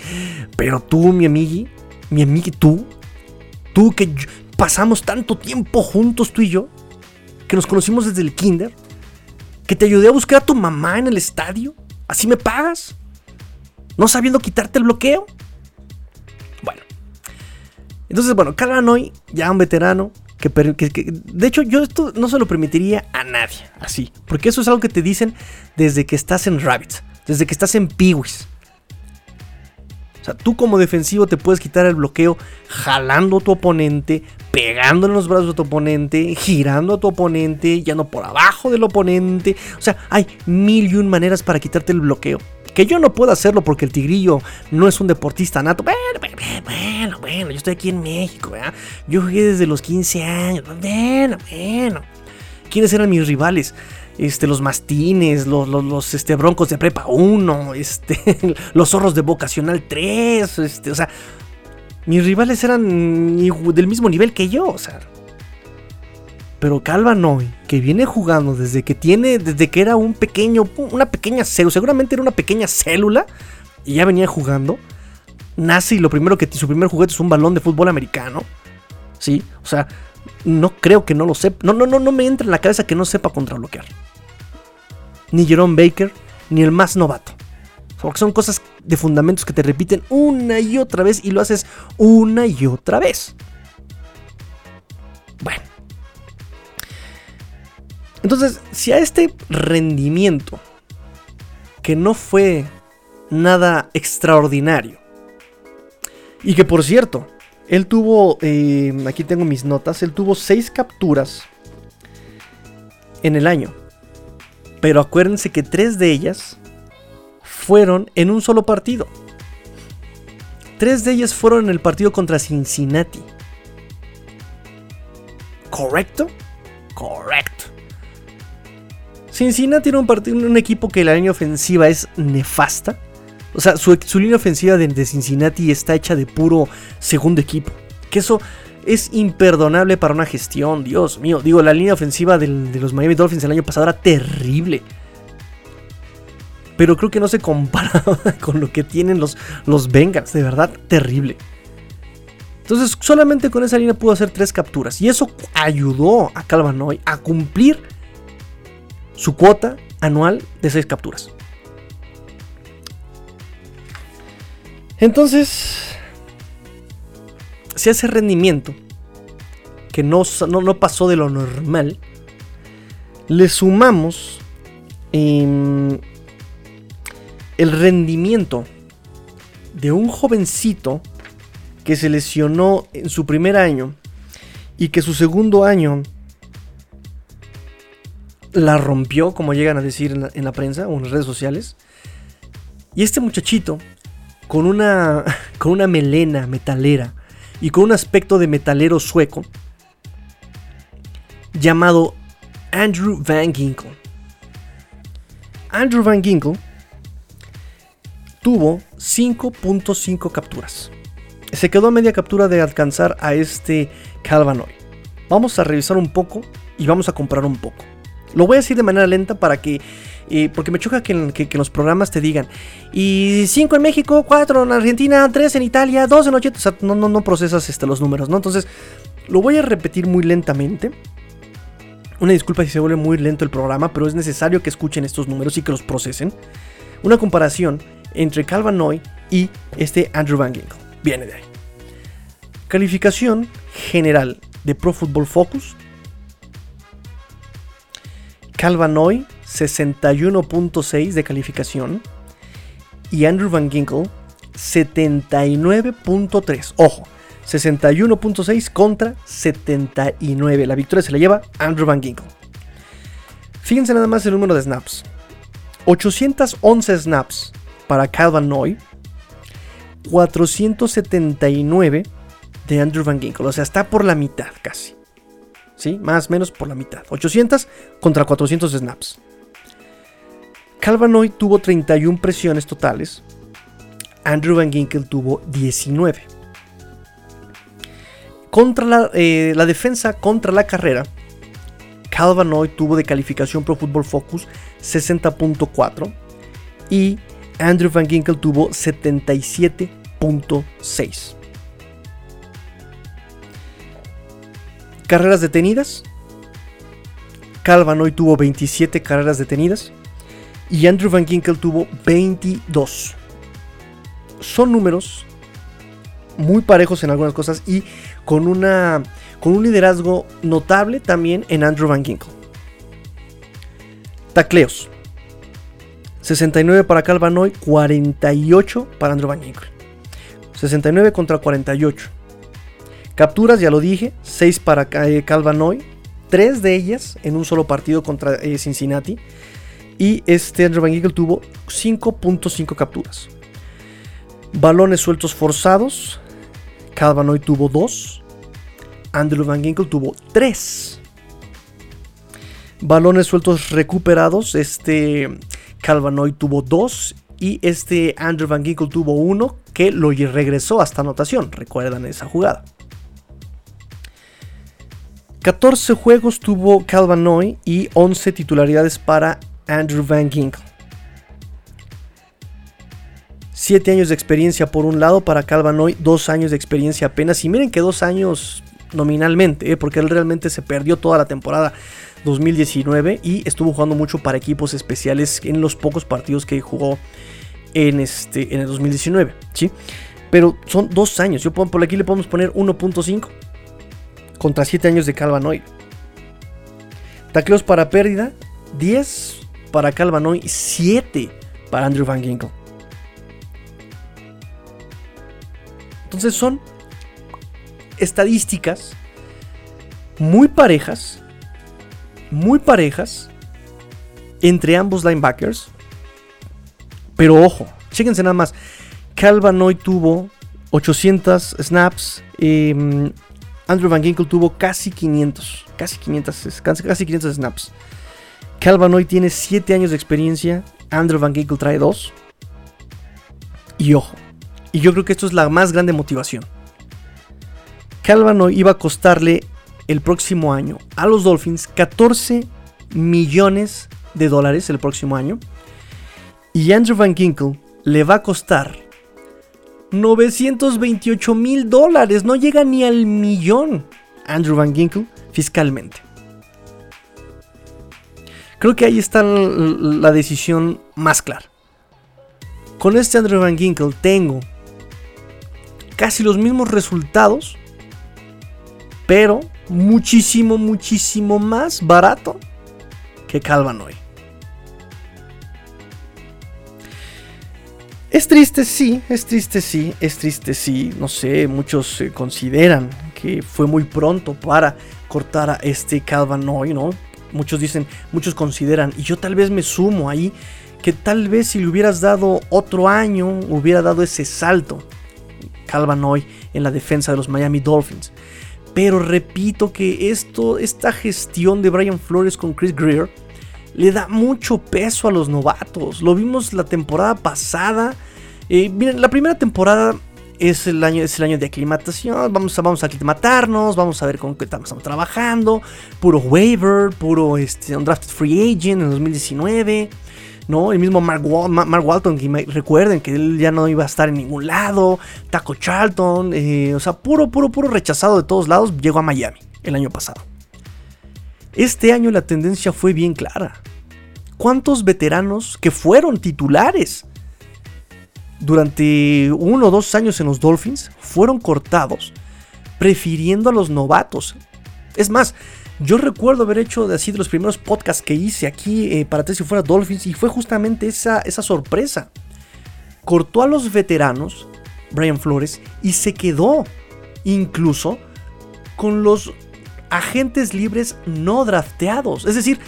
pero tú, mi amigui, mi amigui, tú, tú que pasamos tanto tiempo juntos, tú y yo, que nos conocimos desde el kinder, que te ayudé a buscar a tu mamá en el estadio, ¿así me pagas? ¿No sabiendo quitarte el bloqueo? Bueno. Entonces, bueno, Calvanoy, ya un veterano, de hecho yo esto no se lo permitiría a nadie, así, porque eso es algo que te dicen desde que estás en Rabbits, desde que estás en Peewees. O sea, tú como defensivo te puedes quitar el bloqueo jalando a tu oponente, pegando en los brazos a tu oponente, girando a tu oponente, yendo por abajo del oponente. O sea, hay mil y un maneras para quitarte el bloqueo. Que yo no puedo hacerlo porque el tigrillo no es un deportista nato. Bueno, bueno, bueno, yo estoy aquí en México, ¿verdad? Yo jugué desde los 15 años. Bueno, bueno. ¿Quiénes eran mis rivales? este, los mastines, los, los, este, broncos de prepa 1, este, los zorros de vocacional 3, este, o sea, mis rivales eran del mismo nivel que yo, o sea. Pero Calvanoy, que viene jugando desde que tiene, desde que era un pequeño, una pequeña célula, seguramente era una pequeña célula, y ya venía jugando, nace y lo primero que su primer juguete es un balón de fútbol americano, ¿sí? O sea, no creo que no lo sepa. No, no, no, no me entra en la cabeza que no sepa contrabloquear. Ni Jerome Baker, ni el más novato. Porque son cosas de fundamentos que te repiten una y otra vez y lo haces una y otra vez. Entonces, si a este rendimiento, que no fue nada extraordinario, y que por cierto, él tuvo, eh, aquí tengo mis notas, él tuvo seis capturas en el año. Pero acuérdense que tres de ellas fueron en un solo partido. Tres de ellas fueron en el partido contra Cincinnati. ¿Correcto? Correcto. Cincinnati era un, un equipo que la línea ofensiva es nefasta. O sea, su, línea ofensiva de, Cincinnati está hecha de puro segundo equipo. Que eso es imperdonable para una gestión, Dios mío. Digo, la línea ofensiva de los Miami Dolphins el año pasado era terrible. Pero creo que no se comparaba con lo que tienen los, los Bengals. De verdad, terrible. Entonces, solamente con esa línea pudo hacer tres capturas. Y eso ayudó a Calvanoy a cumplir su cuota anual de seis capturas. Entonces, si ese rendimiento, que no, no, pasó de lo normal, le sumamos em, el rendimiento de un jovencito que se lesionó en su primer año y que su segundo año la rompió, como llegan a decir en la, en la prensa o en las redes sociales. Y este muchachito con una, con una melena metalera y con un aspecto de metalero sueco llamado Andrew Van Ginkle. Andrew Van Ginkle tuvo 5.5 capturas. Se quedó a media captura de alcanzar a este Calvanoy. Vamos a revisar un poco y vamos a comprar un poco. Lo voy a decir de manera lenta para que porque me choca que, que, los programas te digan, y 5 en México, 4 en Argentina, 3 en Italia, 2 en 80, o sea, no, no, no procesas este, los números, ¿no? Entonces, lo voy a repetir muy lentamente. Una disculpa si se vuelve muy lento el programa, pero es necesario que escuchen estos números y que los procesen. Una comparación entre Calvanoy y este Andrew Van Ginkle. Viene de ahí. Calificación general de Pro Football Focus. Calvanoy 61.6 de calificación. Y Andrew Van Ginkle 79.3. Ojo, 61.6 contra 79. La victoria se la lleva Andrew Van Ginkle. Fíjense nada más el número de snaps. 811 snaps para Calvin Noy. 479 de Andrew Van Ginkle. O sea, está por la mitad casi. ¿Sí? Más o menos por la mitad. 800 contra 400 snaps. Calvanoy tuvo 31 presiones totales. Andrew Van Ginkle tuvo 19. Contra la, eh, la defensa contra la carrera, Calvanoy tuvo de calificación Pro Football Focus 60.4 y Andrew Van Ginkle tuvo 77.6. Carreras detenidas. Calvanoy tuvo 27 carreras detenidas y Andrew Van Ginkle tuvo 22. Son números muy parejos en algunas cosas y con, una, con un liderazgo notable también en Andrew Van Ginkle. Tacleos. 69 para Calvanoy, 48 para Andrew Van Ginkle. 69 contra 48. Capturas, ya lo dije, 6 para eh, Calvanoy, 3 de ellas en un solo partido contra eh, Cincinnati. Y este Andrew Van Ginkle tuvo 5.5 capturas. Balones sueltos forzados, Calvanoy tuvo 2. Andrew Van Ginkle tuvo 3. Balones sueltos recuperados, este Calvanoy tuvo 2 y este Andrew Van Ginkle tuvo 1 que lo regresó hasta anotación. Recuerdan esa jugada. 14 juegos tuvo Calvanoy y 11 titularidades para Andrew Van Ginkle. 7 años de experiencia por un lado para Calvanoy, 2 años de experiencia apenas. Y miren que 2 años nominalmente, ¿eh? porque él realmente se perdió toda la temporada 2019 y estuvo jugando mucho para equipos especiales en los pocos partidos que jugó en, este, en el 2019. ¿sí? Pero son 2 años. Yo por aquí le podemos poner 1.5 contra 7 años de Calvanoy. Tacleos para pérdida, 10 para Calvanoy, 7 para Andrew Van Ginkle. Entonces son estadísticas muy parejas, muy parejas entre ambos linebackers. Pero ojo, chéquense nada más. Calvanoy tuvo 800 snaps. Em, Andrew Van Ginkle tuvo casi 500. Casi 500, casi 500 snaps. Calvanoy tiene 7 años de experiencia. Andrew Van Ginkle trae 2. Y ojo. Y yo creo que esto es la más grande motivación. Calvanoy iba a costarle el próximo año a los Dolphins 14 millones de dólares el próximo año. Y Andrew Van Ginkle le va a costar 928 mil dólares. No llega ni al millón Andrew Van Ginkle fiscalmente. Creo que ahí está la decisión más clara. Con este Andrew Van Ginkle tengo casi los mismos resultados, pero muchísimo, muchísimo más barato que Calvanoy. Es triste, sí, es triste, sí, es triste, sí. No sé, muchos consideran que fue muy pronto para cortar a este Calvanoy, ¿no? Muchos dicen, muchos consideran, y yo tal vez me sumo ahí, que tal vez si le hubieras dado otro año, hubiera dado ese salto Calvanoy en la defensa de los Miami Dolphins. Pero repito que esto, esta gestión de Brian Flores con Chris Greer le da mucho peso a los novatos. Lo vimos la temporada pasada. Eh, miren, la primera temporada es el año, es el año de aclimatación. Vamos a, vamos a aclimatarnos, vamos a ver con qué estamos trabajando. Puro waiver, puro este, undrafted free agent en 2019. ¿no? El mismo Mark, Walton, que recuerden que él ya no iba a estar en ningún lado. Taco Charlton, eh, o sea, puro, puro, puro rechazado de todos lados. Llegó a Miami el año pasado. Este año la tendencia fue bien clara. ¿Cuántos veteranos que fueron titulares durante uno o dos años en los Dolphins fueron cortados, prefiriendo a los novatos? Es más, yo recuerdo haber hecho de así de los primeros podcasts que hice aquí eh, para Tres si fuera Dolphins y fue justamente esa, esa sorpresa. Cortó a los veteranos, Brian Flores, y se quedó incluso con los agentes libres no drafteados. Es decir,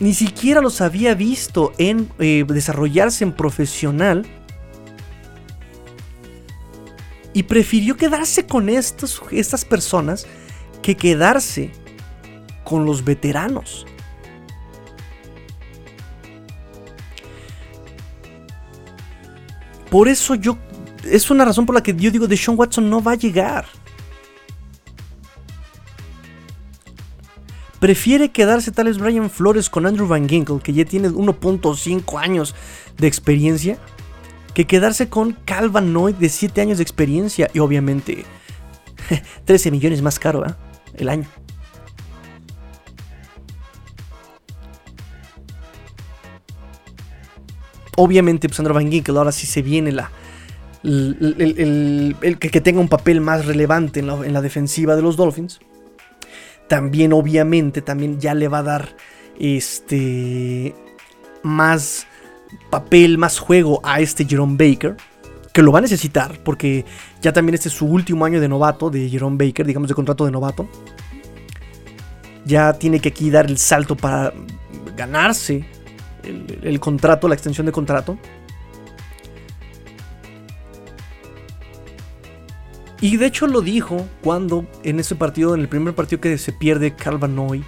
ni siquiera los había visto en eh, desarrollarse en profesional Y prefirió quedarse con estos, estas personas que quedarse con los veteranos. Por eso yo. Es una razón por la que yo digo de Sean Watson no va a llegar. Prefiere quedarse tal vez Brian Flores con Andrew Van Ginkle, que ya tiene 1.5 años de experiencia, que quedarse con Calvin Noy de 7 años de experiencia y obviamente 13 millones más caro ¿eh? el año. Obviamente, pues Andrew Van Ginkle ahora sí se viene la, el, que, tenga un papel más relevante en la, en la, defensiva de los Dolphins. También, obviamente, también ya le va a dar este más papel, más juego a este Jerome Baker. Que lo va a necesitar, porque ya también este es su último año de novato, de Jerome Baker, digamos de contrato de novato. Ya tiene que aquí dar el salto para ganarse el, contrato, la extensión de contrato. Y de hecho lo dijo cuando en ese partido, en el primer partido que se pierde Calvanoy,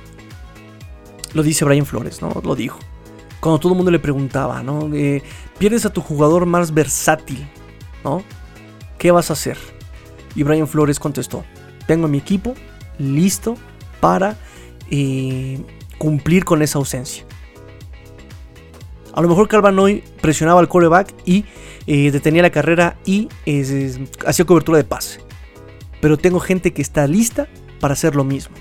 lo dice Brian Flores, ¿no? Lo dijo. Cuando todo el mundo le preguntaba, ¿no? pierdes a tu jugador más versátil, ¿no? ¿Qué vas a hacer? Y Brian Flores contestó, tengo mi equipo listo para eh, cumplir con esa ausencia. A lo mejor Calvanoy presionaba al coreback y eh, detenía la carrera y hacía cobertura de pase. Pero tengo gente que está lista para hacer lo mismo.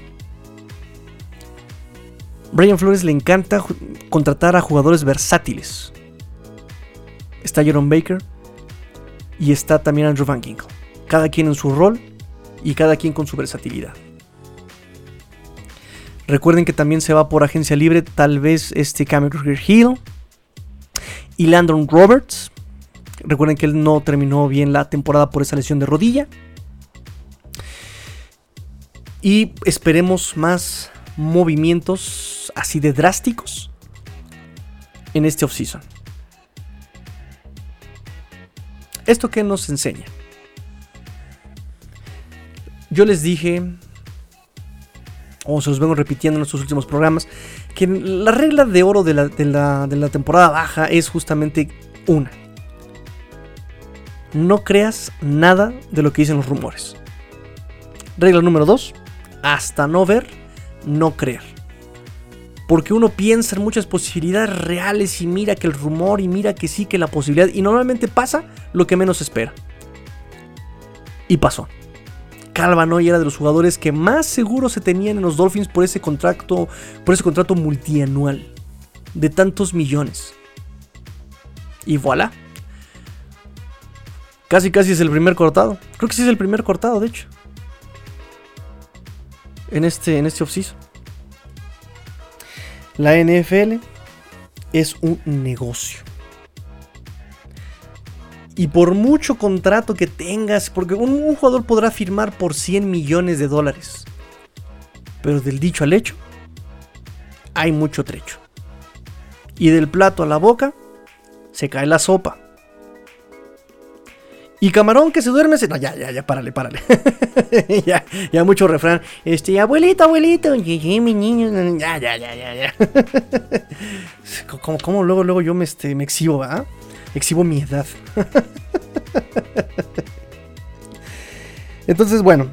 Brian Flores le encanta contratar a jugadores versátiles. Está Jerome Baker y está también Andrew Van Ginkle. Cada quien en su rol y cada quien con su versatilidad. Recuerden que también se va por agencia libre, tal vez este Cameron Hill y Landon Roberts. Recuerden que él no terminó bien la temporada por esa lesión de rodilla. Y esperemos más movimientos así de drásticos en este offseason. ¿Esto qué nos enseña? Yo les dije, o se los vengo repitiendo en estos últimos programas, que la regla de oro de la, temporada baja es justamente una. No creas nada de lo que dicen los rumores. Regla número dos. Hasta no ver, no creer. Porque uno piensa en muchas posibilidades reales y mira que el rumor y mira que sí, que la posibilidad. Y normalmente pasa lo que menos espera. Y pasó. Calvanoy era de los jugadores que más seguro se tenían en los Dolphins por ese contrato, por ese contrato multianual de tantos millones. Y voilà. Casi casi es el primer cortado. Creo que sí es el primer cortado, de hecho. En este, en este. La NFL es un negocio. Y por mucho contrato que tengas, porque un, jugador podrá firmar por 100 millones de dólares. Pero del dicho al hecho, hay mucho trecho. Y del plato a la boca, se cae la sopa. Y camarón que se duerme, se... No, ya, ya, ya, párale, párale. ya, ya mucho refrán. Este, abuelito, abuelito, mi niño. Ya, ya, ya, ya, ya. como, luego, luego yo me, este, me exhibo, ¿ah? Exhibo mi edad. Entonces, bueno,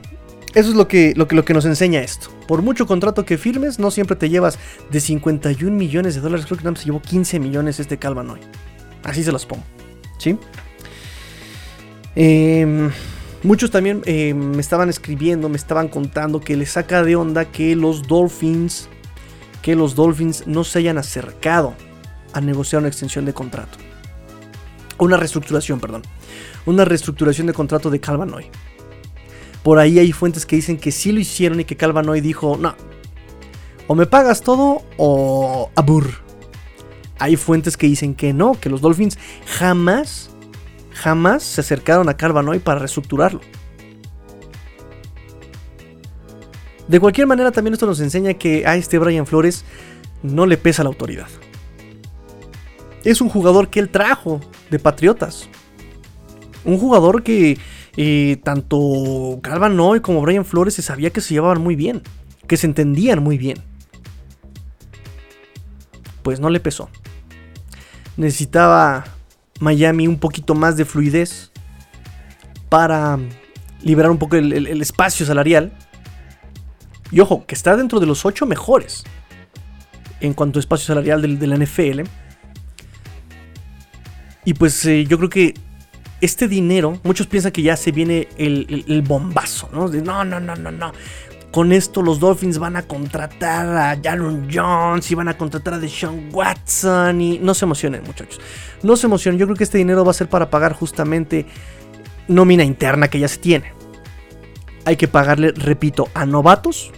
eso es lo que, lo, que, lo que nos enseña esto. Por mucho contrato que firmes, no siempre te llevas de 51 millones de dólares. Creo que nada se llevó 15 millones este Calvanoy. Así se los pongo. ¿Sí? Em, muchos también em, me estaban escribiendo, me estaban contando que les saca de onda que los Dolphins, que los Dolphins no se hayan acercado a negociar una extensión de contrato. Una reestructuración, perdón. Una reestructuración de contrato de Calvanoy. Por ahí hay fuentes que dicen que sí lo hicieron y que Calvanoy dijo, no, o me pagas todo o abur. Hay fuentes que dicen que no, que los Dolphins jamás, jamás se acercaron a Calvanoy para reestructurarlo. De cualquier manera, también esto nos enseña que a este Brian Flores no le pesa la autoridad. Es un jugador que él trajo de Patriotas. Un jugador que eh, tanto Calvin Noy como Brian Flores se sabía que se llevaban muy bien, que se entendían muy bien. Pues no le pesó. Necesitaba Miami un poquito más de fluidez para liberar un poco el, espacio salarial. Y ojo, que está dentro de los ocho mejores en cuanto a espacio salarial de, la NFL. Y pues eh, yo creo que este dinero, muchos piensan que ya se viene el, bombazo, ¿no? no, no, no, no, no. Con esto los Dolphins van a contratar a Jaron Jones y van a contratar a Deshaun Watson y no se emocionen muchachos. No se emocionen, yo creo que este dinero va a ser para pagar justamente nómina interna que ya se tiene. Hay que pagarle, repito, a novatos.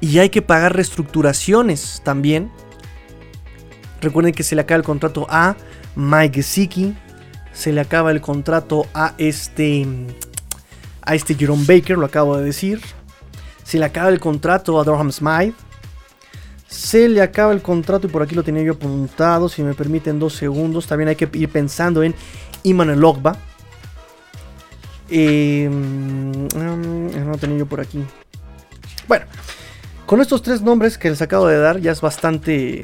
Y hay que pagar reestructuraciones también. Recuerden que se le acaba el contrato a Mike Gesicki. Se le acaba el contrato a este a este Jerome Baker, lo acabo de decir. Se le acaba el contrato a Durham Smythe. Se le acaba el contrato y por aquí lo tenía yo apuntado. Si me permiten dos segundos. También hay que ir pensando en Iman Logba. Eh, no lo tenía yo por aquí. Bueno, con estos tres nombres que les acabo de dar ya es bastante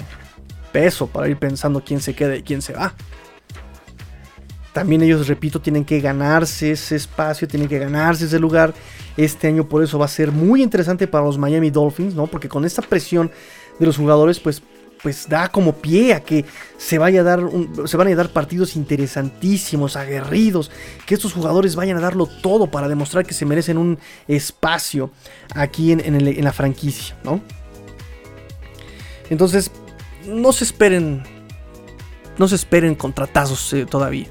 peso para ir pensando quién se queda y quién se va también ellos, repito, tienen que ganarse ese espacio, tienen que ganarse ese lugar. Este año por eso va a ser muy interesante para los Miami Dolphins, ¿no? Porque con esta presión de los jugadores, pues, pues da como pie a que se, vaya a dar se van a dar partidos interesantísimos, aguerridos, que estos jugadores vayan a darlo todo para demostrar que se merecen un espacio aquí en, la franquicia, ¿no? Entonces, no se esperen, no se esperen contratazos eh, todavía.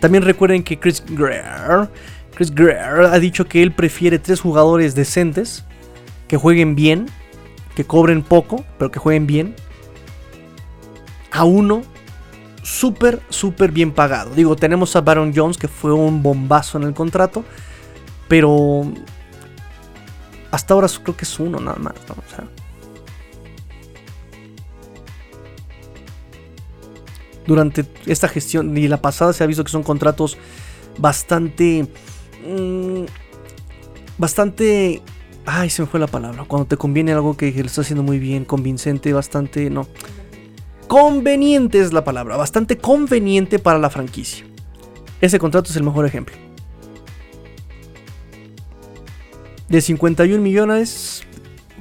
También recuerden que Chris Greer, Chris Greer ha dicho que él prefiere tres jugadores decentes, que jueguen bien, que cobren poco, pero que jueguen bien, a uno súper, súper bien pagado. Digo, tenemos a Baron Jones, que fue un bombazo en el contrato, pero hasta ahora creo que es uno nada más, O sea, durante esta gestión y la pasada se ha visto que son contratos bastante... Mm, bastante... Ay, se me fue la palabra. Cuando te conviene algo que, le está haciendo muy bien, convincente, bastante... No. Conveniente es la palabra. Bastante conveniente para la franquicia. Ese contrato es el mejor ejemplo. De 51 millones,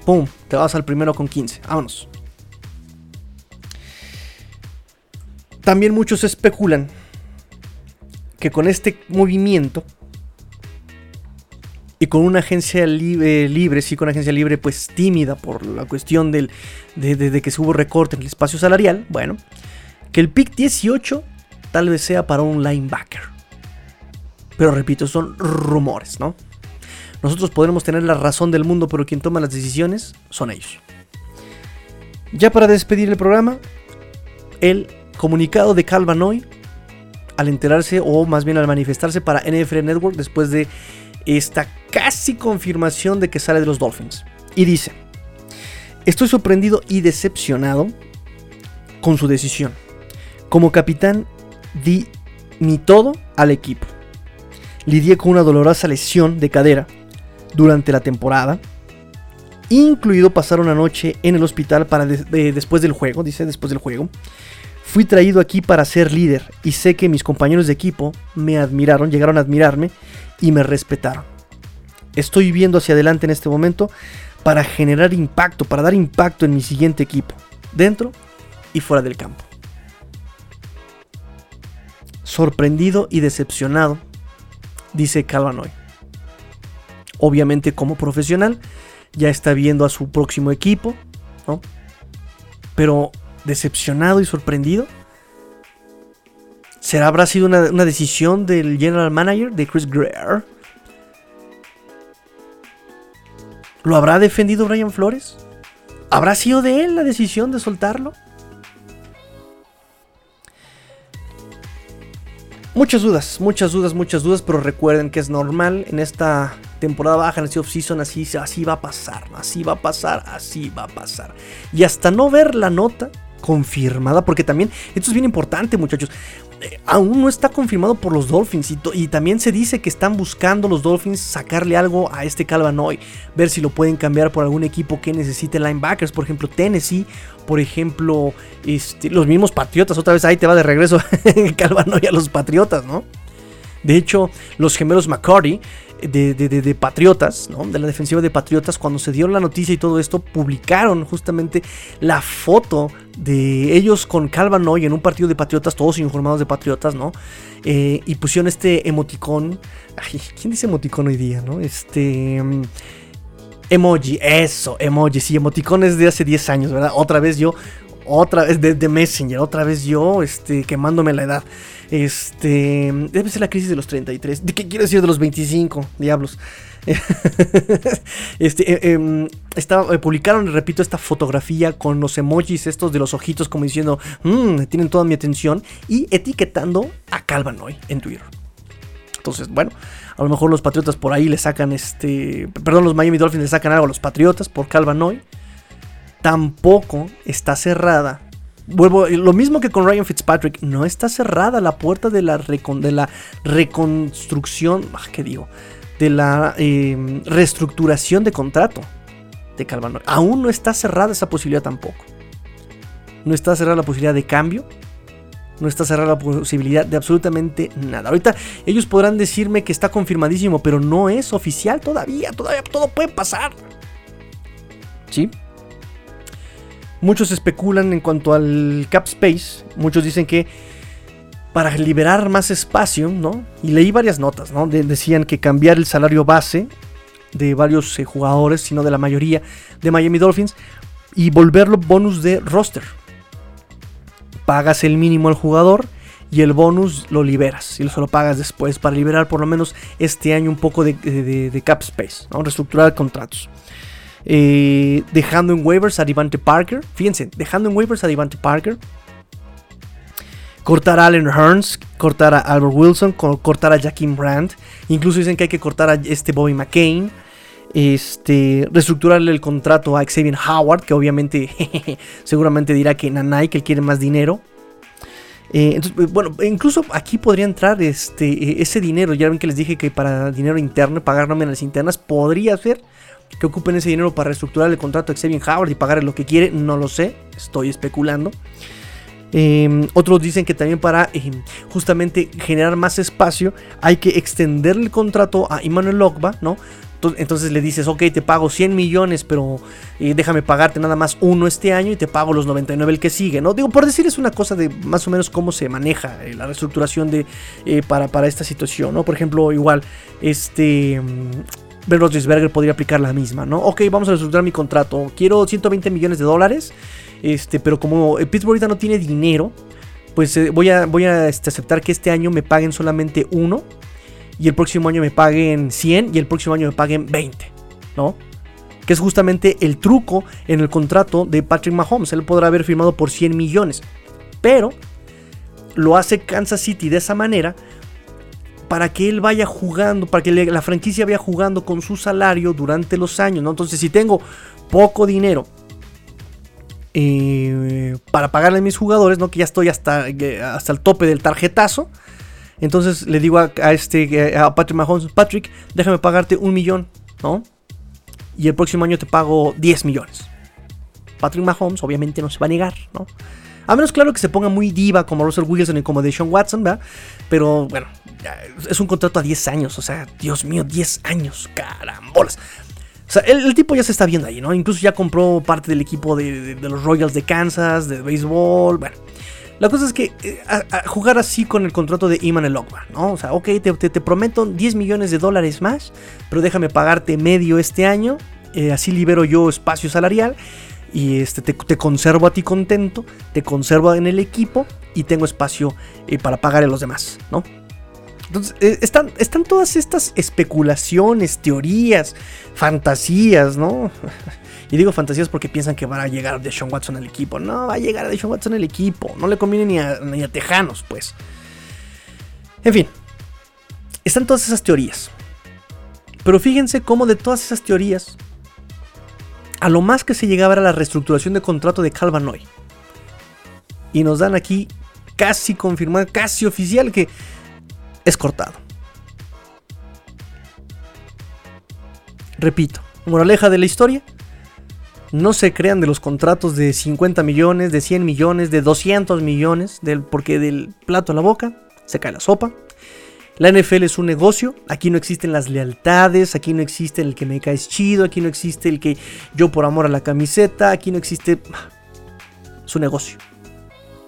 ¡pum! Te vas al primero con 15. Vámonos. También muchos especulan que con este movimiento y con una agencia libre, libre, sí, con una agencia libre pues tímida por la cuestión del, de, que se hubo recorte en el espacio salarial, bueno, que el pick 18 tal vez sea para un linebacker. Pero repito, son rumores, ¿no? Nosotros podremos tener la razón del mundo, pero quien toma las decisiones son ellos. Ya para despedir el programa, el Comunicado de Calvanoy al enterarse o más bien al manifestarse para NFL Network después de esta casi confirmación de que sale de los Dolphins. Y dice, estoy sorprendido y decepcionado con su decisión. Como capitán di mi todo al equipo. Lidié con una dolorosa lesión de cadera durante la temporada, incluido pasar una noche en el hospital para después del juego, dice después del juego. Fui traído aquí para ser líder y sé que mis compañeros de equipo me admiraron, llegaron a admirarme y me respetaron. Estoy viendo hacia adelante en este momento para generar impacto, para dar impacto en mi siguiente equipo, dentro y fuera del campo. Sorprendido y decepcionado, dice Calvanoy. Obviamente como profesional, ya está viendo a su próximo equipo, ¿no? Pero decepcionado y sorprendido? ¿Será habrá sido una, decisión del general manager de Chris Greer? ¿Lo habrá defendido Brian Flores? ¿Habrá sido de él la decisión de soltarlo? Muchas dudas, muchas dudas, muchas dudas, pero recuerden que es normal en esta temporada baja, en este off-season, así, así va a pasar, así va a pasar, así va a pasar. Y hasta no ver la nota, confirmada, porque también esto es bien importante, muchachos. eh, aún no está confirmado por los Dolphins y, también se dice que están buscando los Dolphins sacarle algo a este Calvanoy, ver si lo pueden cambiar por algún equipo que necesite linebackers, por ejemplo Tennessee, por ejemplo este, los mismos Patriotas, otra vez ahí te va de regreso Calvanoy a los Patriotas, ¿no? De hecho, los gemelos McCarty de, Patriotas, ¿no? de la defensiva de Patriotas, cuando se dio la noticia y todo esto, publicaron justamente la foto de ellos con Calvanoy en un partido de Patriotas, todos informados de Patriotas, ¿no? Eh, y pusieron este emoticón. Ay, ¿Quién dice emoticón hoy día, no? Este. Mm, emoji, eso, emoji. Sí, emoticones de hace 10 años, ¿verdad? Otra vez yo, otra vez de, Messenger, otra vez yo, este, quemándome la edad. Este, debe ser la crisis de los 33. ¿De qué quiero decir de los 25? Diablos. este, eh, em, eh, publicaron, repito, esta fotografía con los emojis estos de los ojitos como diciendo, mmm, tienen toda mi atención y etiquetando a Calvanoy en Twitter. Entonces, bueno, a lo mejor los Patriotas por ahí le sacan este, perdón, los Miami Dolphins le sacan algo a los Patriotas por Calvanoy. Tampoco está cerrada Vuelvo, lo mismo que con Ryan Fitzpatrick, no está cerrada la puerta de la, de la reconstrucción, ah, ¿qué digo? De la em, reestructuración de contrato de Calvano. Aún no está cerrada esa posibilidad tampoco. No está cerrada la posibilidad de cambio. No está cerrada la posibilidad de absolutamente nada. Ahorita ellos podrán decirme que está confirmadísimo, pero no es oficial todavía. Todavía todo puede pasar. ¿Sí? Muchos especulan en cuanto al cap space. Muchos dicen que para liberar más espacio, ¿no? Y leí varias notas, ¿no? decían que cambiar el salario base de varios eh, jugadores, sino de la mayoría de Miami Dolphins, y volverlo bonus de roster. Pagas el mínimo al jugador y el bonus lo liberas y se lo pagas después para liberar por lo menos este año un poco de, cap space, ¿no? reestructurar contratos. Eh, dejando en waivers a Devante Parker. Fíjense, dejando en waivers a Devante Parker. Cortar a Allen Hearns, cortar a Albert Wilson, cortar a Jaquim Brandt. Incluso dicen que hay que cortar a este Bobby McCain. Este, reestructurarle el contrato a Xavier Howard, que obviamente seguramente dirá que Nanai, que él quiere más dinero. Eh, entonces, bueno, incluso aquí podría entrar este, ese dinero. Ya ven que les dije que para dinero interno, pagar nóminas internas, podría ser que ocupen ese dinero para reestructurar el contrato de Xavier Howard y pagarle lo que quiere, no lo sé, estoy especulando. Em, otros dicen que también para em, justamente generar más espacio hay que extender el contrato a Emmanuel Ogba, ¿no? Entonces le dices, ok, te pago 100 millones, pero eh, déjame pagarte nada más uno este año y te pago los 99 el que sigue, ¿no? Digo, por decir, es una cosa de más o menos cómo se maneja eh, la reestructuración de, eh, para, para esta situación, ¿no? Por ejemplo, igual, este... Ben Roethlisberger podría aplicar la misma, ¿no? Ok, vamos a reestructurar mi contrato. Quiero 120 millones de dólares, este, pero como Pittsburgh ahorita no tiene dinero, pues eh, voy a, voy a este, aceptar que este año me paguen solamente uno y el próximo año me paguen 100 y el próximo año me paguen 20, ¿no? Que es justamente el truco en el contrato de Patrick Mahomes. Él podrá haber firmado por 100 millones, pero lo hace Kansas City de esa manera para que él vaya jugando, para que la franquicia vaya jugando con su salario durante los años, ¿no? Entonces, si tengo poco eh, para pagarle a mis jugadores, ¿no? Que ya estoy hasta, eh, el tope del tarjetazo. Entonces le digo a, este a Patrick Mahomes, Patrick, déjame pagarte un millón, ¿no? Y el próximo año te pago 10 millones. Patrick Mahomes obviamente no se va a negar, ¿no? A menos claro que se ponga muy diva como Russell Wilson y como Deshaun Watson, ¿verdad? Pero bueno, es un contrato a 10 años, o sea, Dios mío, 10 años, carambolas. O sea, el, tipo ya se está viendo ahí, ¿no? Incluso ya compró parte del equipo de, los Royals de Kansas, de béisbol, bueno. La cosa es que eh, jugar así con el contrato de Iman el ¿no? O sea, ok, te, te, prometo 10 millones de dólares más, pero déjame pagarte medio este año, eh, así libero yo espacio salarial y este, te, conservo a ti contento, te conservo en el equipo y tengo espacio eh, para pagar a los demás, ¿no? Entonces, eh, están, están todas estas especulaciones, teorías, fantasías, ¿no? Y digo fantasías porque piensan que va a llegar Deshaun Watson al equipo. No, va a llegar Deshaun Watson al equipo. No le conviene ni a, ni a Tejanos, pues. En fin, están todas esas teorías. Pero fíjense cómo de todas esas teorías a lo más que se llegaba era la reestructuración de contrato de Calvanoy. Y nos dan aquí casi confirmada, casi oficial que es cortado. Repito, moraleja de la historia, no se crean de los contratos de 50 millones, de 100 millones, de 200 millones, del, porque del plato a la boca se cae la sopa. La NFL es un negocio, aquí no existen las lealtades, aquí no existe el que me caes chido, aquí no existe el que yo por amor a la camiseta, aquí no existe... Es un negocio.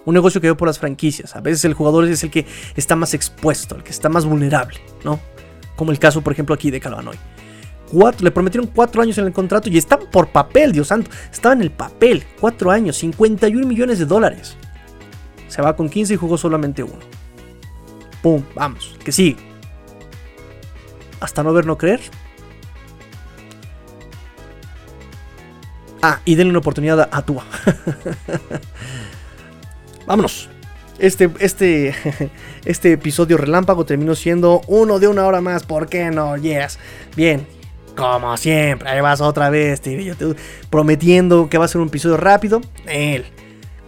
Un negocio que veo por las franquicias. A veces el jugador es el que está más expuesto, el que está más vulnerable, ¿no? Como el caso, por ejemplo, aquí de Calvanoy. Cuatro, le prometieron cuatro años en el contrato y está por papel, Dios santo. Estaba en el papel. Cuatro años, 51 millones de dólares. Se va con 15 y jugó solamente uno. Pum, vamos, que sigue. Hasta no ver, no creer. Ah, y denle una oportunidad a Tua. Vámonos. Este, este, este episodio relámpago terminó siendo uno de una hora más. ¿Por qué no? Yes. Bien. Como siempre. Ahí vas otra vez, tío. Prometiendo que va a ser un episodio rápido. Nel.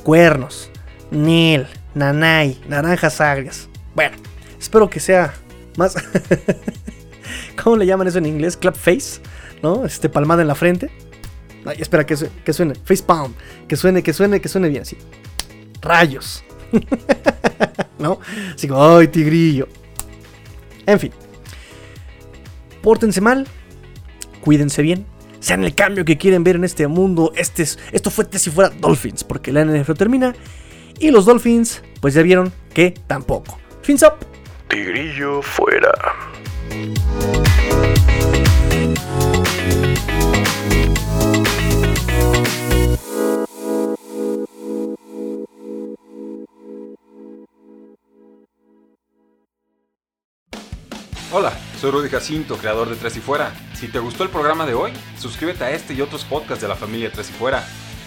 Cuernos. Nel. Nanay. Naranjas agrias. Bueno, espero que sea más. ¿Cómo le llaman eso en inglés? Clap face, ¿no? Este palmada en la frente. Ay, espera, que, que suene. Face palm. Que suene, que suene, que suene bien, sí. Rayos. ¿No? Así como, ¡ay, tigrillo! En fin. Pórtense mal. Cuídense bien. Sean el cambio que quieren ver en este mundo. Este esto fue si fuera Dolphins. Porque la NFL termina. Y los Dolphins, pues ya vieron que tampoco. Fins up. Tigrillo fuera. Hola, soy Rudy Jacinto, creador de Tres y Fuera. Si te gustó el programa de hoy, suscríbete a este y otros podcasts de la familia Tres y Fuera.